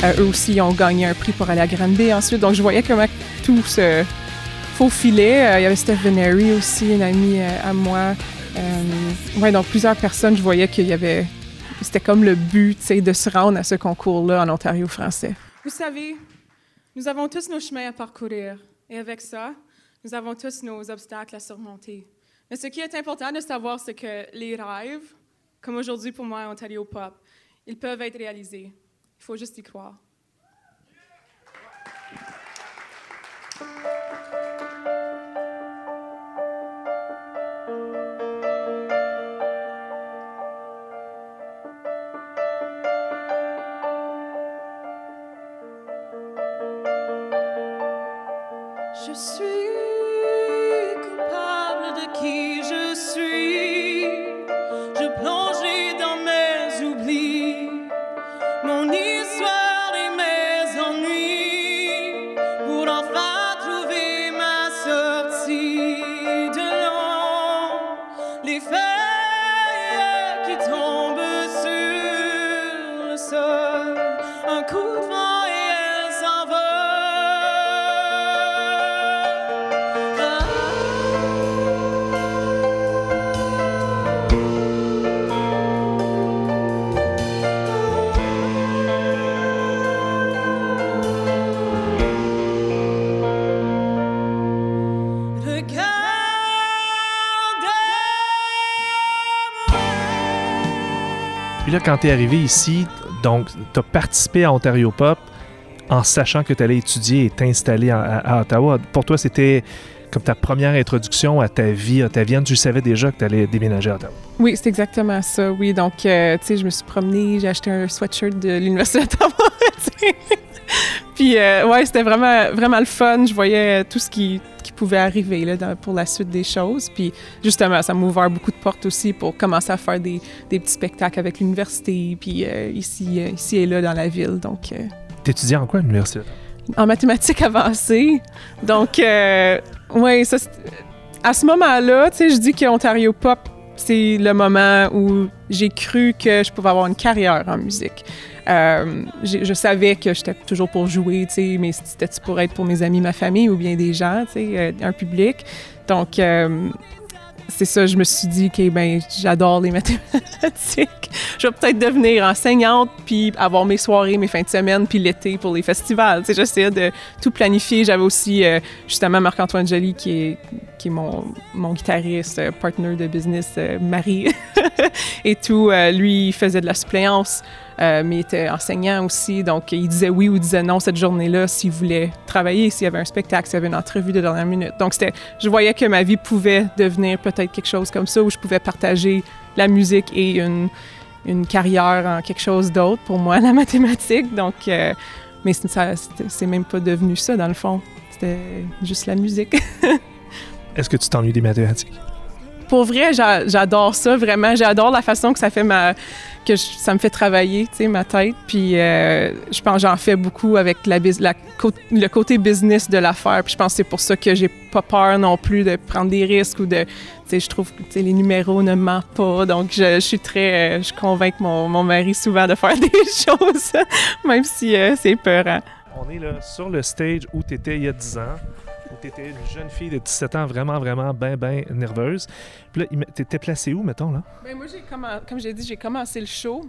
Euh, eux aussi, ont gagné un prix pour aller à Granby ensuite. Donc, je voyais comment tout se faufilait. Euh, il y avait Steph Veneri aussi, une amie euh, à moi. Ouais, donc plusieurs personnes, je voyais qu'il y avait c'était comme le but, tu sais, de se rendre à ce concours-là en Ontario français. Vous savez, nous avons tous nos chemins à parcourir. Et avec ça, nous avons tous nos obstacles à surmonter. Mais ce qui est important de savoir, c'est que les rêves, comme aujourd'hui pour moi à Ontario Pop, ils peuvent être réalisés. Faut juste y croire. Quand tu es arrivé ici, donc, tu as participé à Ontario Pop en sachant que tu allais étudier et t'installer à, Ottawa. Pour toi, c'était comme ta première introduction à ta vie ottavienne. Tu savais déjà que tu allais déménager à Ottawa. Oui, c'est exactement ça, oui. Donc, euh, tu sais, je me suis promenée, j'ai acheté un sweatshirt de l'Université d'Ottawa. <laughs> Puis, euh, ouais, c'était vraiment, vraiment le fun. Je voyais tout ce qui, qui pouvait arriver là, dans- pour la suite des choses. Puis, justement, ça m'a ouvert beaucoup de portes aussi pour commencer à faire des, des petits spectacles avec l'université, puis euh, ici, euh, ici et là dans la ville. Donc, euh, Tu étudiais en quoi à l'université? en mathématiques avancées. Donc, euh, ça, c'est- à ce moment-là, tu sais, je dis que Ontario Pop, c'est le moment où j'ai cru que je pouvais avoir une carrière en musique. Euh, je savais que j'étais toujours pour jouer, tu sais, mais c'était pour être pour mes amis, ma famille ou bien des gens, tu euh, un public. Donc, euh, c'est ça, je me suis dit que ben j'adore les <laughs> mathématiques. Je vais peut-être devenir enseignante puis avoir mes soirées, mes fins de semaine puis l'été pour les festivals. Tu sais, j'essayais de tout planifier. J'avais aussi euh, justement Marc-Antoine Joly qui est qui est mon, mon guitariste, euh, partner de business, euh, mari <laughs> <laughs> et tout. Euh, lui, il faisait de la suppléance, euh, mais il était enseignant aussi. Donc, il disait oui ou disait non cette journée-là s'il voulait travailler, s'il y avait un spectacle, s'il y avait une entrevue de dernière minute. Donc, je voyais que ma vie pouvait devenir peut-être quelque chose comme ça, où je pouvais partager la musique et une, une carrière en quelque chose d'autre pour moi, <laughs> la mathématique. Donc, euh, mais c'est même pas devenu ça dans le fond. C'était juste la musique. <laughs> Est-ce que tu t'ennuies des mathématiques? Pour vrai, j'a- j'adore ça, vraiment. J'adore la façon que ça fait que ça me fait travailler, tu sais, ma tête. Puis euh, je pense j'en fais beaucoup avec le côté business de l'affaire. Puis je pense que c'est pour ça que j'ai pas peur non plus de prendre des risques ou de... Tu sais, je trouve que les numéros ne mentent pas. Donc je, suis très... euh, je convainc mon, mon mari souvent de faire <laughs> des choses, même si euh, c'est peurant. On est là sur le stage où tu étais il y a 10 ans, où tu étais une jeune fille de 17 ans vraiment, vraiment bien, bien nerveuse. Puis là, tu étais placé où, mettons, là? Ben moi, j'ai commen- comme j'ai dit, j'ai commencé le show.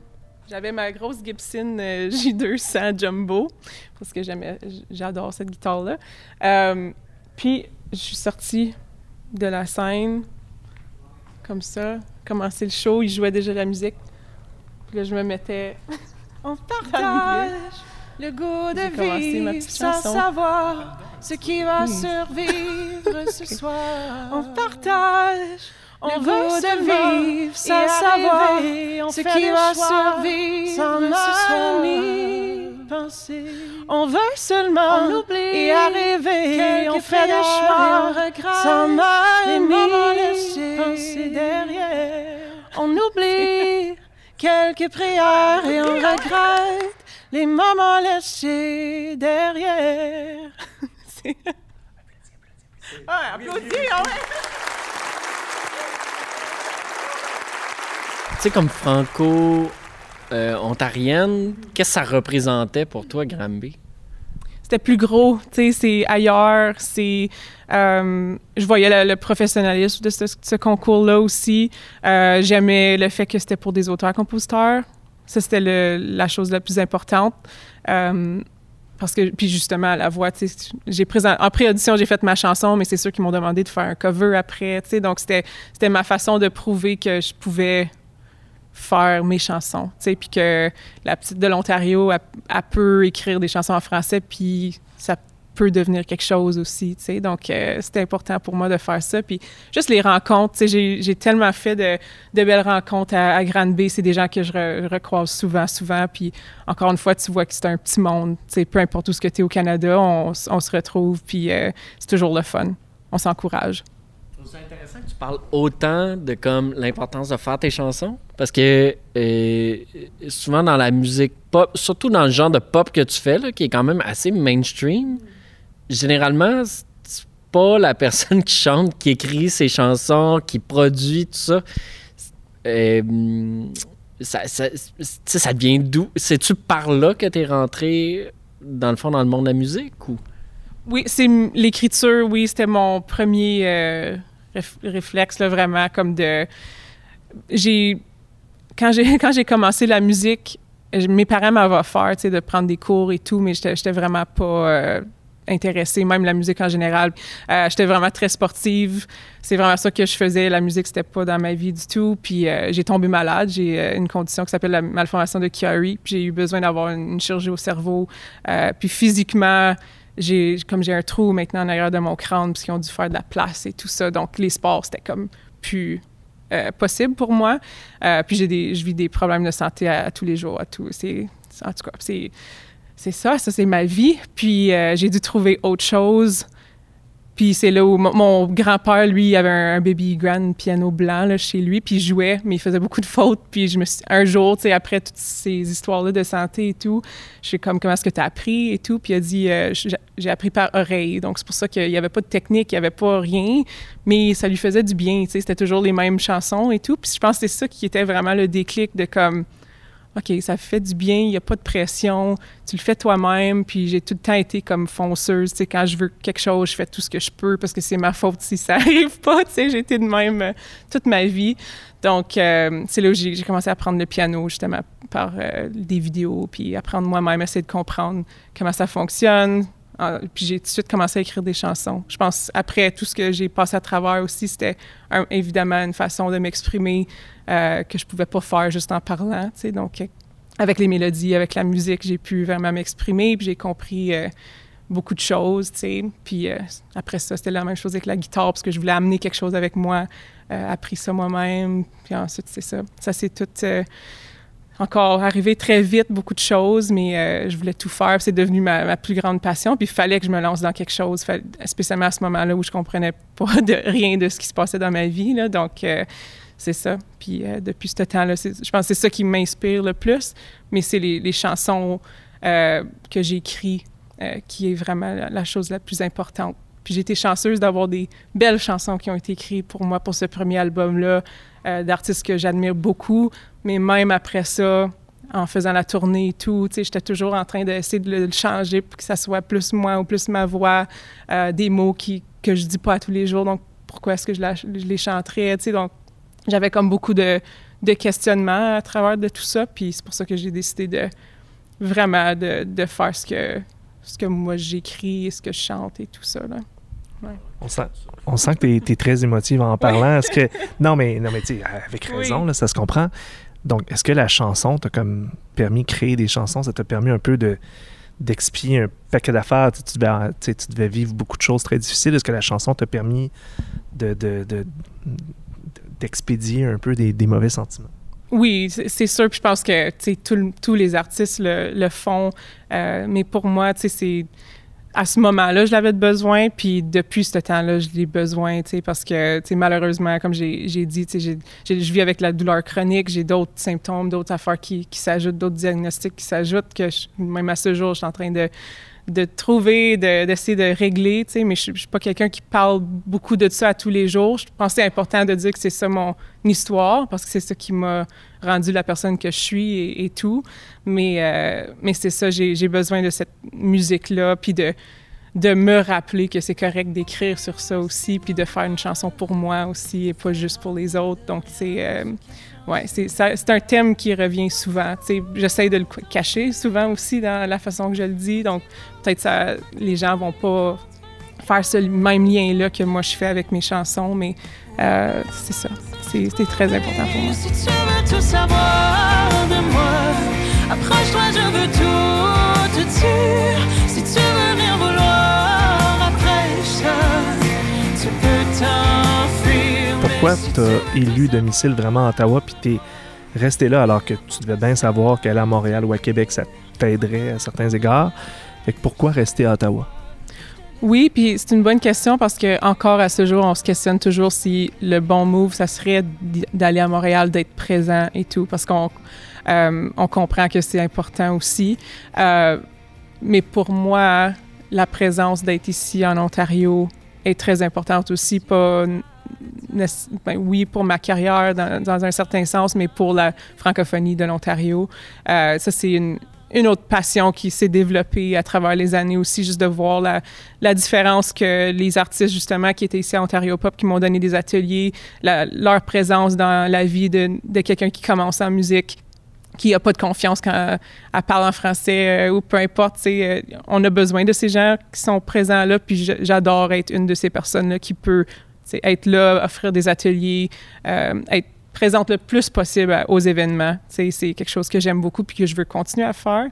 J'avais ma grosse Gibson euh, J200 Jumbo parce que j'adore cette guitare-là. Euh, puis, je suis sortie de la scène comme ça, commencé le show. Il jouait déjà la musique. Puis là, je me mettais. <laughs> On partage le goût de petite vivre sans chanson. savoir ce qui va Hmm. survivre ce <laughs> soir. On partage on veut de vivre sans savoir on ce qui va survivre sans ce soir. y penser. On veut seulement On oublie et arriver, on fait prières choix sans y laissés penser derrière. On oublie <laughs> quelques prières et on <laughs> regrette les moments laissés derrière. Ah, applaudis, ah ouais! Tu sais, comme franco-ontarienne, qu'est-ce que ça représentait pour toi, Granby? c'était plus gros, tu sais, c'est ailleurs, c'est... euh, je voyais le, le professionnalisme de ce, ce concours-là aussi. Euh, J'aimais le fait que c'était pour des auteurs-compositeurs. Ça, c'était la chose la plus importante. Euh, parce que, puis justement, la voix, tu sais, j'ai présent, en pré-audition, j'ai fait ma chanson, mais c'est sûr qu'ils m'ont demandé de faire un cover après, tu sais, donc c'était, c'était ma façon de prouver que je pouvais faire mes chansons, tu sais, puis que la petite de l'Ontario, elle, elle peut écrire des chansons en français, puis ça peut devenir quelque chose aussi, tu sais, donc euh, c'était important pour moi de faire ça, puis juste les rencontres, tu sais, j'ai, tellement fait de, belles rencontres à, à Granby, c'est des gens que je re- recroise souvent, souvent, puis encore une fois, tu vois que c'est un petit monde, tu sais, peu importe où ce que tu es au Canada, on, se retrouve, puis euh, c'est toujours le fun, on s'encourage. C'est intéressant que tu parles autant de comme l'importance de faire tes chansons. Parce que euh, souvent dans la musique pop, surtout dans le genre de pop que tu fais qui est quand même assez mainstream, généralement c'est pas la personne qui chante, qui écrit ses chansons, qui produit tout ça. Euh, ça, ça, ça devient d'où? C'est-tu par là que tu es rentré dans le fond dans le monde de la musique ou? Oui, c'est l'écriture, oui, c'était mon premier euh, réf- réflexe, là, vraiment, comme de... J'ai... Quand j'ai, <laughs> quand j'ai commencé la musique, mes parents m'avaient offert, de prendre des cours et tout, mais j'étais, j'étais vraiment pas euh, intéressée, même la musique en général. Euh, j'étais vraiment très sportive. C'est vraiment ça que je faisais. La musique, c'était pas dans ma vie du tout. Puis euh, j'ai tombé malade. J'ai euh, une condition qui s'appelle la malformation de Chiari. Puis j'ai eu besoin d'avoir une, chirurgie au cerveau. Puis physiquement, j'ai comme j'ai un trou maintenant en arrière de mon crâne parce qu'ils ont dû faire de la place et tout ça. Donc les sports, c'était comme plus possible pour moi. Puis j'ai des, je vis des problèmes de santé à, à tous les jours. À tout, c'est, en tout cas, c'est, c'est ça, ça c'est ma vie. Puis euh, j'ai dû trouver autre chose. Puis c'est là où mon, grand-père, lui, avait un, baby grand piano blanc là, chez lui, puis il jouait, mais il faisait beaucoup de fautes. Puis je me suis, un jour, tu sais, après toutes ces histoires-là de santé et tout, je suis comme, comment est-ce que tu as appris et tout? Puis il a dit, euh, j'ai appris par oreille. Donc c'est pour ça qu'il n'y avait pas de technique, il n'y avait pas rien, mais ça lui faisait du bien, tu sais, c'était toujours les mêmes chansons et tout. Puis je pense que c'est ça qui était vraiment le déclic de comme, OK, ça fait du bien, il n'y a pas de pression, tu le fais toi-même, puis j'ai tout le temps été comme fonceuse, tu sais, quand je veux quelque chose, je fais tout ce que je peux parce que c'est ma faute si ça <laughs> arrive pas, tu sais, j'ai été de même euh, toute ma vie. Donc, euh, c'est j'ai j'ai commencé à apprendre le piano, justement, par euh, des vidéos, puis apprendre moi-même, essayer de comprendre comment ça fonctionne. Ah, puis j'ai tout de suite commencé à écrire des chansons. Je pense, après tout ce que j'ai passé à travers aussi, c'était évidemment une façon de m'exprimer euh, que je pouvais pas faire juste en parlant. Donc, euh, avec les mélodies, avec la musique, j'ai pu vraiment m'exprimer, puis j'ai compris euh, beaucoup de choses. Puis après ça, c'était la même chose avec la guitare, parce que je voulais amener quelque chose avec moi, appris ça moi-même, puis ensuite, c'est ça. Ça, c'est tout... encore arrivé très vite, beaucoup de choses, mais euh, je voulais tout faire. C'est devenu ma, plus grande passion. Puis il fallait que je me lance dans quelque chose, spécialement à ce moment-là où je comprenais pas <laughs> de rien de ce qui se passait dans ma vie. Donc, euh, c'est ça. Puis euh, depuis ce temps-là, je pense que c'est ça qui m'inspire le plus. Mais c'est les, chansons que euh, qui est vraiment la chose la plus importante. Puis j'ai été chanceuse d'avoir des belles chansons qui ont été écrites pour moi pour ce premier album-là, euh, d'artistes que j'admire beaucoup. Mais même après ça, en faisant la tournée et tout, j'étais toujours en train d'essayer de le, changer pour que ça soit plus moi ou plus ma voix, euh, des mots qui, que je dis pas tous les jours. Donc, pourquoi est-ce que je, la- je les chanterais? Donc, j'avais comme beaucoup de, de questionnements à travers de tout ça. Puis c'est pour ça que j'ai décidé de vraiment de, de faire ce que, ce que moi j'écris, ce que je chante et tout ça. Là. Ouais. On sent, on sent que tu es, très émotive en parlant. Est-ce que non mais non mais tu sais avec Oui. raison là, ça se comprend. Donc est-ce que la chanson t'a comme permis de créer des chansons, ça t'a permis un peu de d'expier un paquet d'affaires, tu, devais, tu sais, tu devais vivre beaucoup de choses très difficiles. Est-ce que la chanson t'a permis de, de- de- d'expédier un peu des, des mauvais sentiments? Oui, c'est sûr. Puis je pense que tous les artistes le, le font. Euh, mais pour moi, tu sais, c'est à ce moment-là, je l'avais besoin. Puis depuis ce temps-là, je l'ai besoin, tu sais, parce que tu sais, malheureusement, comme j'ai dit, tu sais, je vis avec la douleur chronique. J'ai d'autres symptômes, d'autres affaires qui, s'ajoutent, d'autres diagnostics qui s'ajoutent. Que même à ce jour, je suis en train de de trouver, de- d'essayer de, régler, tu sais, mais je, je suis pas quelqu'un qui parle beaucoup de ça à tous les jours. Je c'est important de dire que c'est ça mon histoire, parce que c'est ça qui m'a rendu la personne que je suis et, tout. Mais, euh, mais c'est ça, j'ai besoin de cette musique-là, puis de de me rappeler que c'est correct d'écrire sur ça aussi, puis de faire une chanson pour moi aussi et pas juste pour les autres. Donc, c'est euh, ouais, c'est un thème qui revient souvent. J'essaie de le cacher souvent aussi dans la façon que je le dis. Donc, peut-être ça, les gens vont pas faire ce même lien-là que moi je fais avec mes chansons, mais euh, c'est ça. C'est c'est très important pour moi. Si tu veux tout savoir de moi, approche-toi, je veux tout te dire. Si tu veux rien vouloir après ça, tu peux t'enfuir. mais Pourquoi si tu as élu domicile vraiment à Ottawa puis t'es resté là alors que tu devais bien savoir qu'aller à Montréal ou à Québec, ça t'aiderait à certains égards? Fait pourquoi rester à Ottawa? Oui, puis c'est une bonne question parce que encore à ce jour, on se questionne toujours si le bon move, ça serait d'aller à Montréal, d'être présent et tout, parce qu'on euh, on comprend que c'est important aussi. Euh, mais pour moi, la présence d'être ici en Ontario est très importante aussi, pas ben oui, pour ma carrière dans, dans un certain sens, mais pour la francophonie de l'Ontario. Euh, ça, c'est une, une autre passion qui s'est développée à travers les années aussi, juste de voir la, différence que les artistes, justement, qui étaient ici à Ontario Pop, qui m'ont donné des ateliers, leur présence dans la vie de, de quelqu'un qui commence en musique, qui n'a pas de confiance quand elle parle en français euh, ou peu importe. euh, on a besoin de ces gens qui sont présents là, puis j'adore être une de ces personnes-là qui peut être là, offrir des ateliers, euh, être présente le plus possible à- aux événements. C'est quelque chose que j'aime beaucoup puis que je veux continuer à faire.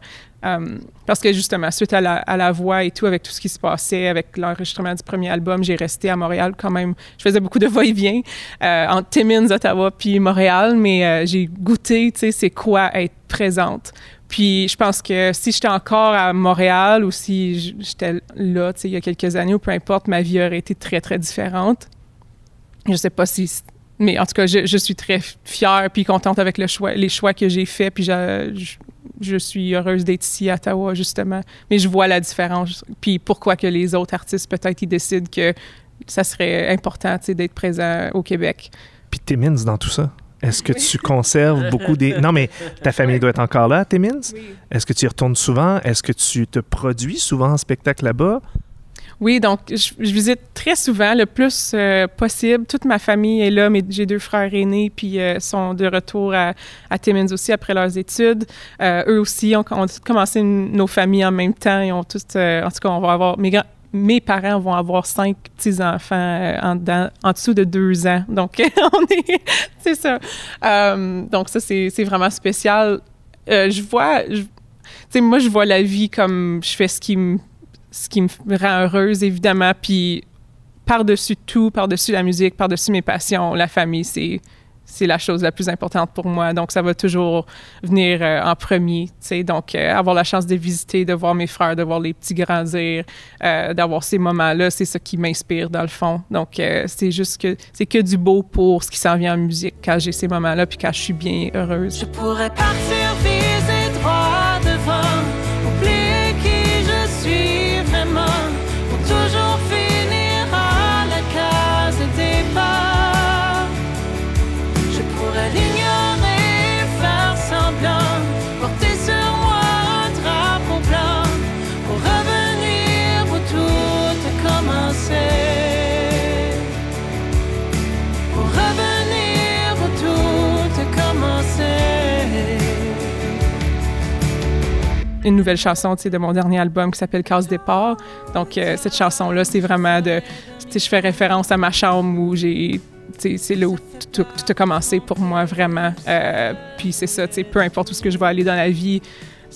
Euh, parce que justement, suite à la, voix et tout, avec tout ce qui se passait, avec l'enregistrement du premier album, j'ai resté à Montréal quand même. Je faisais beaucoup de va-et-vient euh, Timmins, Ottawa, puis Montréal, mais euh, j'ai goûté, tu sais, c'est quoi être présente. Puis je pense que si j'étais encore à Montréal ou si j'étais là, tu sais, il y a quelques années, ou peu importe, ma vie aurait été très, très différente. Je sais pas si... Mais en tout cas, je, je suis très fière puis contente avec le choix, les choix que j'ai faits. Puis je, je, je suis heureuse d'être ici à Ottawa, justement. Mais je vois la différence. Puis pourquoi que les autres artistes, peut-être, ils décident que ça serait important, d'être présent au Québec. Puis Timmins dans tout ça. Est-ce que tu conserves beaucoup des... <laughs> Non, mais ta famille doit être encore là Timmins? Est-ce que tu y retournes souvent? Est-ce que tu te produis souvent en spectacle là-bas? Oui, donc je, visite très souvent, le plus euh, possible. Toute ma famille est là, mais j'ai deux frères aînés, puis euh, sont de retour à, Timmins aussi après leurs études. Euh, eux aussi ont, ont commencé nos familles en même temps. Ils ont tous, euh, en tout cas, on avoir mes parents vont avoir cinq petits-enfants en, dessous de deux ans. Donc, <laughs> on est... C'est ça. Donc, ça, c'est vraiment spécial. Je vois... moi, je vois la vie comme je fais ce qui me ce qui me rend heureuse, évidemment. Puis par-dessus tout, par-dessus la musique, par-dessus mes passions, la famille, c'est c'est la chose la plus importante pour moi. Donc, ça va toujours venir euh, en premier. tu sais. Donc, euh, avoir la chance de visiter, de voir mes frères, de voir les petits grandir, euh, d'avoir ces moments-là, c'est ce qui m'inspire dans le fond. Donc, euh, c'est juste que c'est que du beau pour ce qui s'en vient en musique quand j'ai ces moments-là puis quand je suis bien heureuse. Je pourrais partir viser une nouvelle chanson de mon dernier album qui s'appelle Case départ. Donc, euh, cette chanson-là, c'est vraiment de. Je fais référence à ma chambre où j'ai. C'est là où tout, a commencé pour moi, vraiment. Euh, puis c'est ça, peu importe où ce que je vais aller dans la vie,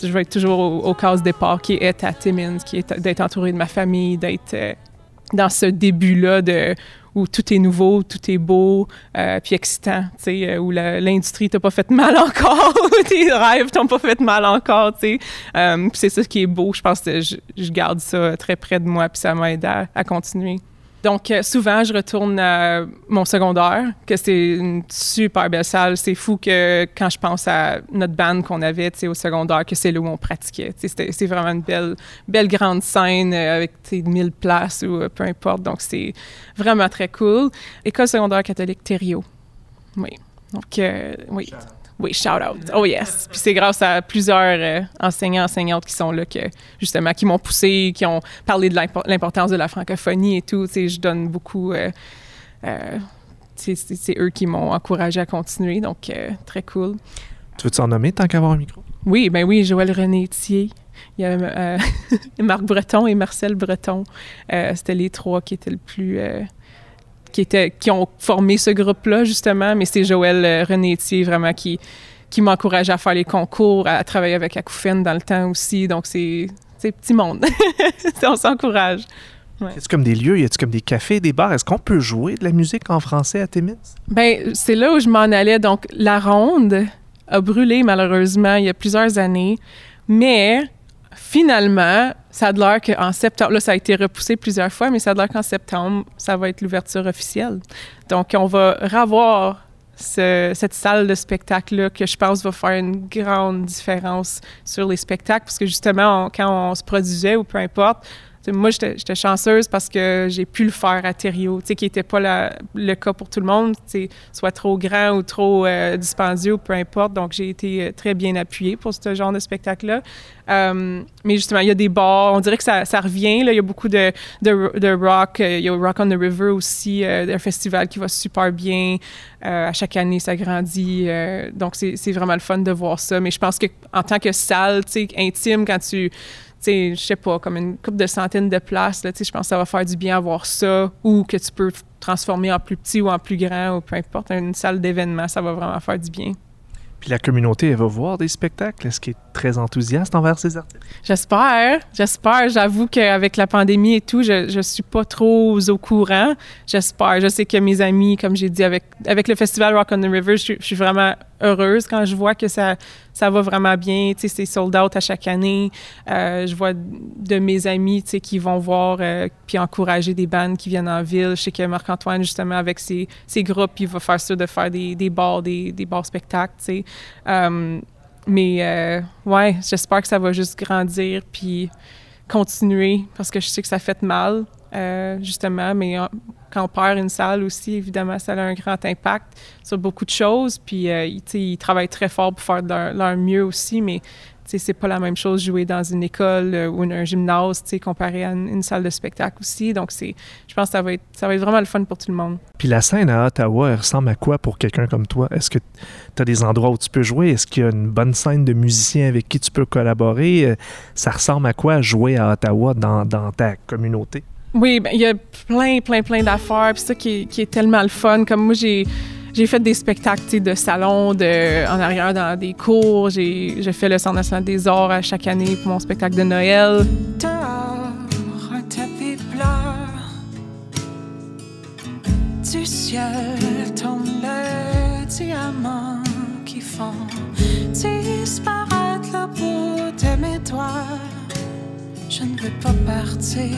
je vais être toujours au, au case départ qui est à Timmins, qui est d'être entouré de ma famille, d'être euh, dans ce début-là de où tout est nouveau, tout est beau, euh, puis excitant, tu euh, où l'industrie t'a pas fait mal <laughs> encore, <laughs> tes rêves t'ont pas fait mal encore, tu sais. Euh, c'est ça qui est beau, je pense que je, je garde ça très près de moi, puis ça m'aide à, à continuer. Donc, euh, souvent, je retourne à mon secondaire, que c'est une super belle salle. C'est fou que quand je pense à notre band qu'on avait au secondaire, que c'est là où on pratiquait. C'est vraiment une belle, belle grande scène euh, avec tu sais, 1000 places ou euh, peu importe. Donc, c'est vraiment très cool. École secondaire catholique Thériault. Oui. Donc, euh, oui. Oui, shout out. Oh yes. Puis c'est grâce à plusieurs euh, enseignants, enseignantes qui sont là, que, justement, qui m'ont poussé, qui ont parlé de l'impo- l'importance de la francophonie et tout. Tu sais, je donne beaucoup. euh, euh, c'est eux qui m'ont encouragé à continuer, donc euh, très cool. Tu veux-tu en nommer tant qu'avoir un micro? Oui, ben oui, Joël René Thier. Il y a euh, <laughs> Marc Breton et Marcel Breton. Euh, C'était les trois qui étaient le plus. Qui, étaient, qui ont formé ce groupe-là, justement. Mais c'est Joël euh, René Thier, vraiment, qui, qui m'a encouragé à faire les concours, à travailler avec Acoufen dans le temps aussi. Donc, c'est petit monde. <laughs> On s'encourage. Ouais. Y a-tu comme des lieux, y a-tu comme des cafés, des bars? Est-ce qu'on peut jouer de la musique en français à Timmins? Ben, c'est là où je m'en allais. Donc, la ronde a brûlé malheureusement il y a plusieurs années, mais finalement, ça a l'air qu'en septembre, là, ça a été repoussé plusieurs fois, mais ça a l'air qu'en septembre, ça va être l'ouverture officielle. Donc, on va revoir ce- cette salle de spectacle-là que je pense va faire une grande différence sur les spectacles, parce que justement, quand on se produisait ou peu importe, moi, j'étais chanceuse parce que j'ai pu le faire à Thériault, qui n'était pas le cas pour tout le monde, soit trop grand ou trop euh, dispendieux peu importe. Donc, j'ai été euh, très bien appuyée pour ce genre de spectacle-là. Euh, mais justement, il y a des bars, on dirait que ça, ça revient. Là. Il y a beaucoup de, de, rock. euh, Il y a Rock on the River aussi, un festival qui va super bien. À chaque année, ça grandit. donc, c'est vraiment le fun de voir ça. Mais je pense qu'en tant que salle, intime, quand tu je sais pas, comme une couple de centaines de places, je pense que ça va faire du bien avoir ça, ou que tu peux transformer en plus petit ou en plus grand, ou peu importe, une salle d'événement, ça va vraiment faire du bien. Puis la communauté, elle va voir des spectacles. Est-ce qu'elle est très enthousiaste envers ces artistes? J'espère, j'espère. J'avoue qu'avec la pandémie et tout, je, je suis pas trop au courant. J'espère. Je sais que mes amis, comme j'ai dit, avec, avec le festival Rock on the River, je suis vraiment heureuse quand je vois que ça, ça va vraiment bien. Tu sais, c'est sold out à chaque année. Euh, je vois de mes amis, tu sais, qui vont voir euh, puis encourager des bandes qui viennent en ville. Je sais que Marc-Antoine, justement, avec ses, ses groupes, il va faire ça de faire des, des bars, des, des bars spectacles, tu sais. Euh, mais euh, ouais, j'espère que ça va juste grandir puis continuer parce que je sais que ça fait mal, euh, justement. Mais euh, quand on perd une salle aussi, évidemment, ça a un grand impact sur beaucoup de choses. Puis, euh, ils, ils travaillent très fort pour faire leur, leur mieux aussi, mais c'est pas la même chose jouer dans une école euh, ou un gymnase, comparé à une, salle de spectacle aussi. Donc, je pense que ça va, être, ça va être vraiment le fun pour tout le monde. Puis la scène à Ottawa, elle ressemble à quoi pour quelqu'un comme toi? Est-ce que tu as des endroits où tu peux jouer? Est-ce qu'il y a une bonne scène de musiciens avec qui tu peux collaborer? Ça ressemble à quoi jouer à Ottawa dans, dans ta communauté? Oui, ben, il y a plein, plein, plein d'affaires. Puis ça qui est, tellement le fun. Comme moi, j'ai, j'ai fait des spectacles de salon, de, en arrière dans des cours. J'ai, fait le Centre national des arts à chaque année pour mon spectacle de Noël. Plat du ciel tombe le diamant qui disparaître bout de mes doigts. Je ne veux pas partir,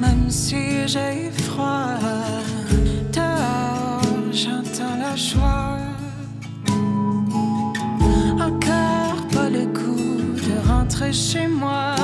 même si j'ai froid. Dehors, j'entends la joie. Encore pas le goût de rentrer chez moi.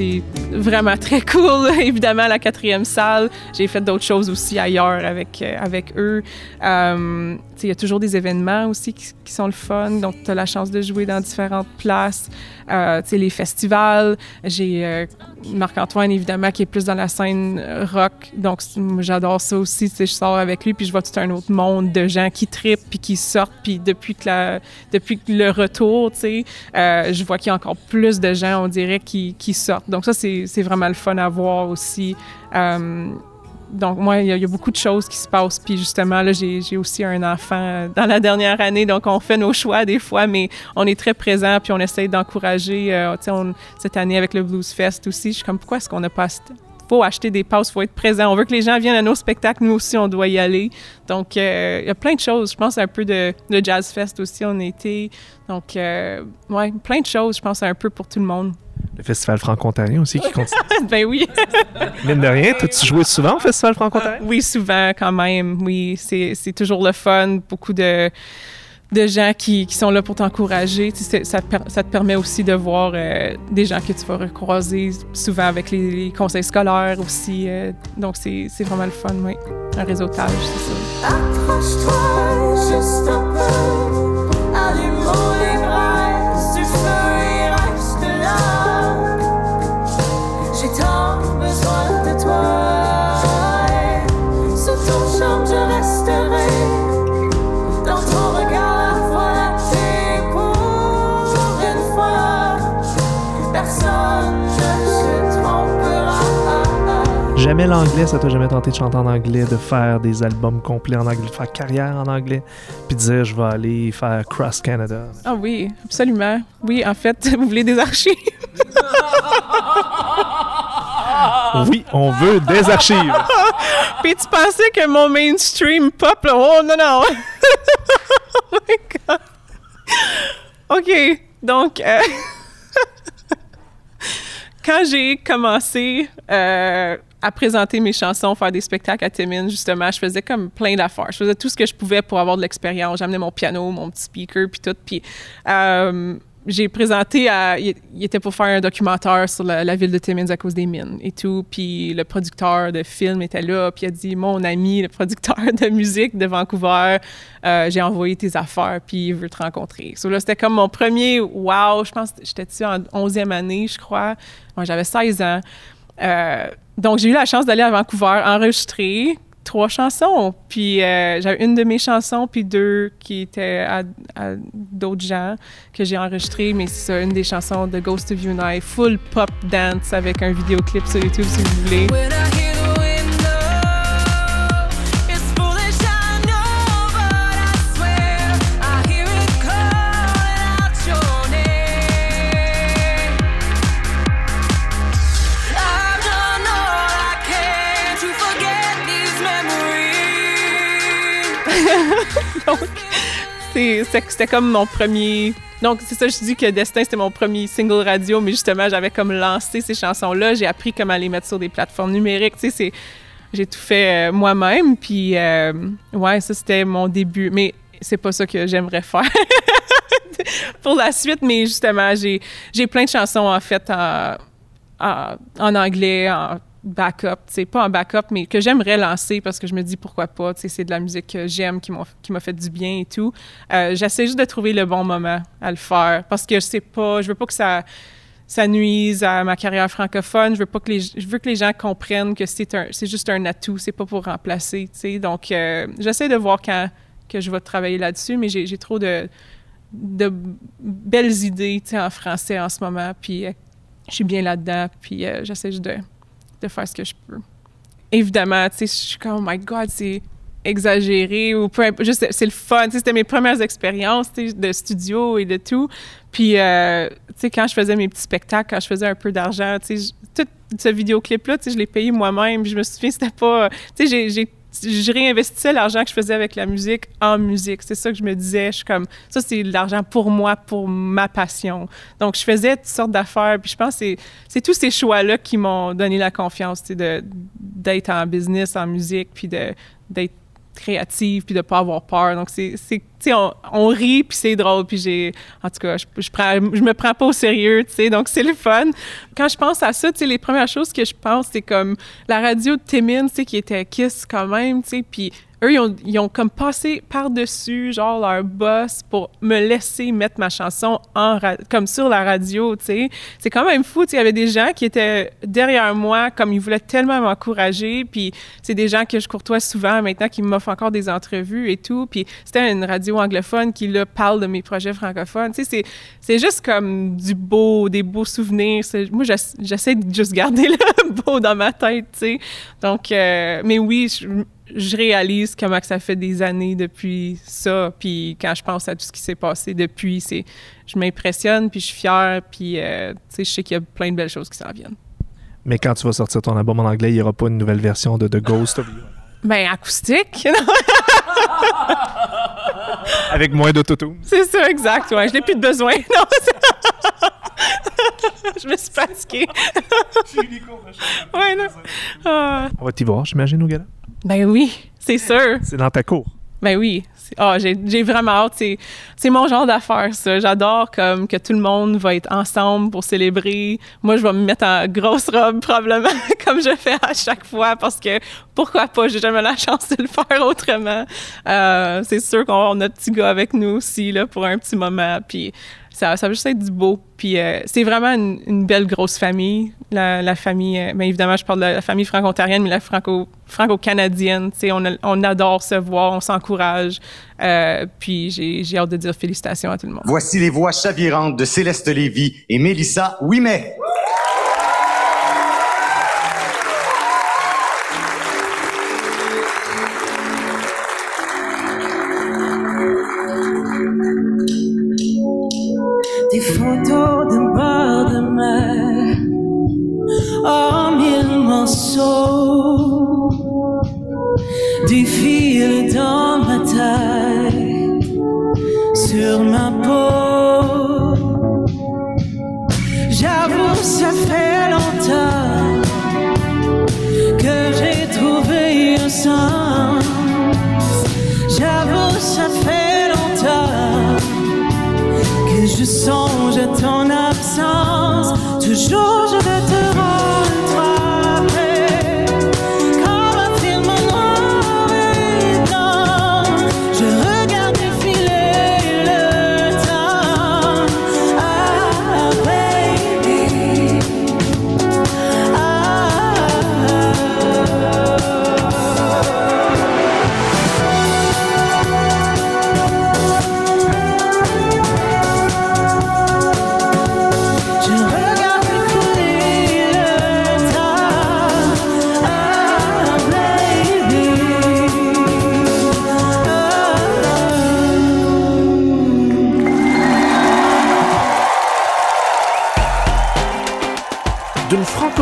C'est vraiment <laughs> très cool. Évidemment, la quatrième salle. J'ai fait d'autres choses aussi ailleurs avec, euh, avec eux. Euh, Il y a toujours des événements aussi qui, sont le fun. Donc, tu as la chance de jouer dans différentes places. Euh, tu sais, les festivals. J'ai euh, Marc-Antoine, évidemment, qui est plus dans la scène rock. Donc, j'adore ça aussi. Tu sais, Je sors avec lui, puis je vois tout un autre monde de gens qui tripent, puis qui sortent. Puis depuis, que la, depuis que le retour, tu sais, euh, je vois qu'il y a encore plus de gens, on dirait, qui, sortent. Donc, ça, c'est vraiment le fun à voir aussi. Donc, moi, il y, a- beaucoup de choses qui se passent. Puis, justement, là, j'ai aussi un enfant euh, dans la dernière année. Donc, on fait nos choix des fois, mais on est très présent. Puis, on essaye d'encourager. euh, cette année, avec le Blues Fest aussi, je suis comme, pourquoi est-ce qu'on n'a pas faut acheter des passes, faut être présent. On veut que les gens viennent à nos spectacles, nous aussi, on doit y aller. Donc, euh, il y a plein de choses. Je pense un peu de, Jazz Fest aussi, on été. Donc, euh, ouais, plein de choses, je pense, un peu pour tout le monde. Le Festival franco-ontarien aussi qui continue. <laughs> ben oui. Mine de rien, t'as-tu joué souvent au Festival franco-ontarien? Oui, souvent quand même. Oui, c'est c'est toujours le fun. Beaucoup de, de gens qui, qui sont là pour t'encourager. Tu sais, ça, te per- ça te permet aussi de voir euh, des gens que tu vas recroiser souvent avec les, les conseils scolaires aussi. euh, donc, c'est c'est vraiment le fun, oui. Un réseautage, c'est ça. Accroche-toi Jamais l'anglais, ça t'a jamais tenté de chanter en anglais, de faire des albums complets en anglais, de faire carrière en anglais, puis de dire je vais aller faire Cross Canada. Ah oui, absolument. Oui, en fait, <laughs> vous voulez des archives? <laughs> Oui, on veut des archives. <laughs> Puis tu pensais que mon mainstream pop, là, oh non, non. oh my God. OK, donc, euh, quand j'ai commencé euh, à présenter mes chansons, faire des spectacles à Timmins, justement, je faisais comme plein d'affaires. Je faisais tout ce que je pouvais pour avoir de l'expérience. J'amenais mon piano, mon petit speaker, puis tout. Puis euh, j'ai présenté à... Il était pour faire un documentaire sur la, ville de Timmins à cause des mines et tout. Puis le producteur de film était là, puis il a dit « Mon ami, le producteur de musique de Vancouver, euh, j'ai envoyé tes affaires, puis il veut te rencontrer. » So là, c'était comme mon premier « wow ». Je pense que j'étais en 11e année, je crois? Moi, j'avais 16 ans. Euh, donc, j'ai eu la chance d'aller à Vancouver enregistrer trois chansons. Puis, euh, j'avais une de mes chansons, puis deux qui étaient à, d'autres gens que j'ai enregistrées. Mais c'est une des chansons de Ghost of Night, full pop dance avec un vidéoclip sur YouTube si vous voulez. <laughs> Donc, c'était comme mon premier. Donc, c'est ça, je dis que Destin, c'était mon premier single radio, mais justement, j'avais comme lancé ces chansons-là. J'ai appris comment les mettre sur des plateformes numériques. Tu sais. J'ai tout fait euh, moi-même, puis euh, ouais, ça c'était mon début. Mais c'est pas ça que j'aimerais faire <laughs> pour la suite, mais justement, j'ai plein de chansons en fait en, en, en anglais, en backup, tu sais, pas en backup, mais que j'aimerais lancer parce que je me dis pourquoi pas, c'est de la musique que j'aime, qui m'a fait du bien et tout. Euh, J'essaie juste de trouver le bon moment à le faire parce que je sais pas, je veux pas que ça ça nuise à ma carrière francophone. Je veux pas que les, je veux que les gens comprennent que c'est un, juste un atout, c'est pas pour remplacer, tu sais. Donc, euh, j'essaie de voir quand que je vais travailler là-dessus, mais j'ai trop de, de belles idées, en français en ce moment, puis euh, je suis bien là-dedans, puis j'essaie juste de, de faire ce que je peux. Évidemment, tu sais, je suis comme, oh my God, c'est exagéré ou peu importe, juste c'est le fun. Tu sais, C'était mes premières expériences de studio et de tout. Puis, euh, tu sais, quand je faisais mes petits spectacles, quand je faisais un peu d'argent, tu sais, tout ce vidéoclip-là, tu sais, je l'ai payé moi-même. Je me souviens, c'était pas... Tu sais, j'ai je réinvestissais l'argent que je faisais avec la musique en musique. C'est ça que je me disais. Je suis comme, ça, c'est l'argent pour moi, pour ma passion. Donc, je faisais toutes sortes d'affaires. Puis je pense que c'est- tous ces choix-là qui m'ont donné la confiance, d'être en business, en musique, puis d'être créative puis de pas avoir peur. Donc c'est on, on rit puis c'est drôle puis j'ai en tout cas je, je me prends pas au sérieux tu sais donc c'est le fun. Quand je pense à ça tu sais les premières choses que je pense c'est comme la radio de Timmins tu sais qui était Kiss quand même tu sais puis eux, ils ont, comme passé par-dessus, genre, leur boss pour me laisser mettre ma chanson comme sur la radio, tu sais. C'est quand même fou, tu sais. Il y avait des gens qui étaient derrière moi, comme ils voulaient tellement m'encourager. Puis c'est des gens que je courtois souvent maintenant qui m'offrent encore des entrevues et tout. Puis c'était une radio anglophone qui, là, parle de mes projets francophones. Tu sais, c'est, juste comme du beau, des beaux souvenirs. Moi, j'ess- j'essaie de juste garder <laughs> le beau dans ma tête, tu sais. Donc, euh, mais oui, je, je réalise comment que ça fait des années depuis ça. Puis quand je pense à tout ce qui s'est passé depuis, c'est, je m'impressionne, puis je suis fière, puis euh, je sais qu'il y a plein de belles choses qui s'en viennent. Mais quand tu vas sortir ton album en anglais, il n'y aura pas une nouvelle version de The Ghost of You? Ben, acoustique. <laughs> Avec moins d'autotune. C'est ça, exact. Ouais, je n'ai plus de besoin. <laughs> Non, je me suis fatiguée. ouais, non. Ah. On va t'y voir, j'imagine, au gala. Ben oui, c'est sûr. C'est dans ta cour. Ben oui. Ah, j'ai vraiment hâte. C'est- C'est mon genre d'affaire, ça. J'adore comme que tout le monde va être ensemble pour célébrer. Moi, je vais me mettre en grosse robe, probablement, <laughs> comme je fais à chaque fois, parce que pourquoi pas? J'ai jamais la chance de le faire autrement. Euh, c'est sûr qu'on va avoir notre petit gars avec nous aussi, là, pour un petit moment. Puis ça, ça va juste être du beau. Puis euh, c'est vraiment une, belle grosse famille. La, famille, euh, bien évidemment, je parle de la famille franco-ontarienne, mais la franco, franco-canadienne. On, on adore se voir, on s'encourage. Euh, puis j'ai j'ai hâte de dire félicitations à tout le monde. Voici les voix chavirantes de Céleste Lévy et Mélissa Ouimet. Morceaux défilent dans ma tête, sur ma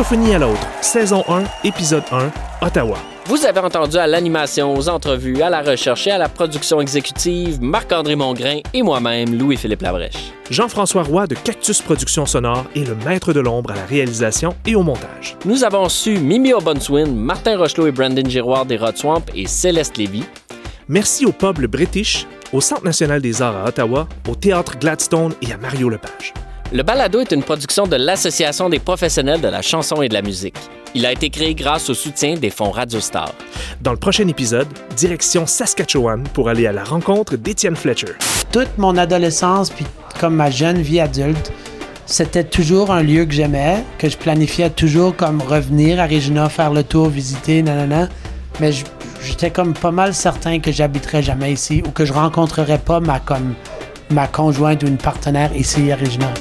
francophonie à l'autre, saison 1, épisode 1, Ottawa. Vous avez entendu à l'animation, aux entrevues, à la recherche et à la production exécutive Marc-André Mongrain et moi-même, Louis-Philippe Labrèche. Jean-François Roy de Cactus Productions Sonores est le maître de l'ombre à la réalisation et au montage. Nous avons su Mimi O'Bonswin, Martin Rochelot et Brandon Giroir des Rod Swamp et Céleste Lévy. Merci au pub Le British, au Centre national des arts à Ottawa, au Théâtre Gladstone et à Mario Lepage. Le balado est une production de l'Association des professionnels de la chanson et de la musique. Il a été créé grâce au soutien des fonds Radio Star. Dans le prochain épisode, direction Saskatchewan pour aller à la rencontre d'Étienne Fletcher. Toute mon adolescence, puis comme ma jeune vie adulte, c'était toujours un lieu que j'aimais, que je planifiais toujours comme revenir à Regina, faire le tour, visiter, nanana. Mais j'étais comme pas mal certain que j'habiterais jamais ici ou que je rencontrerais pas ma comme ma conjointe ou une partenaire ici à Regina.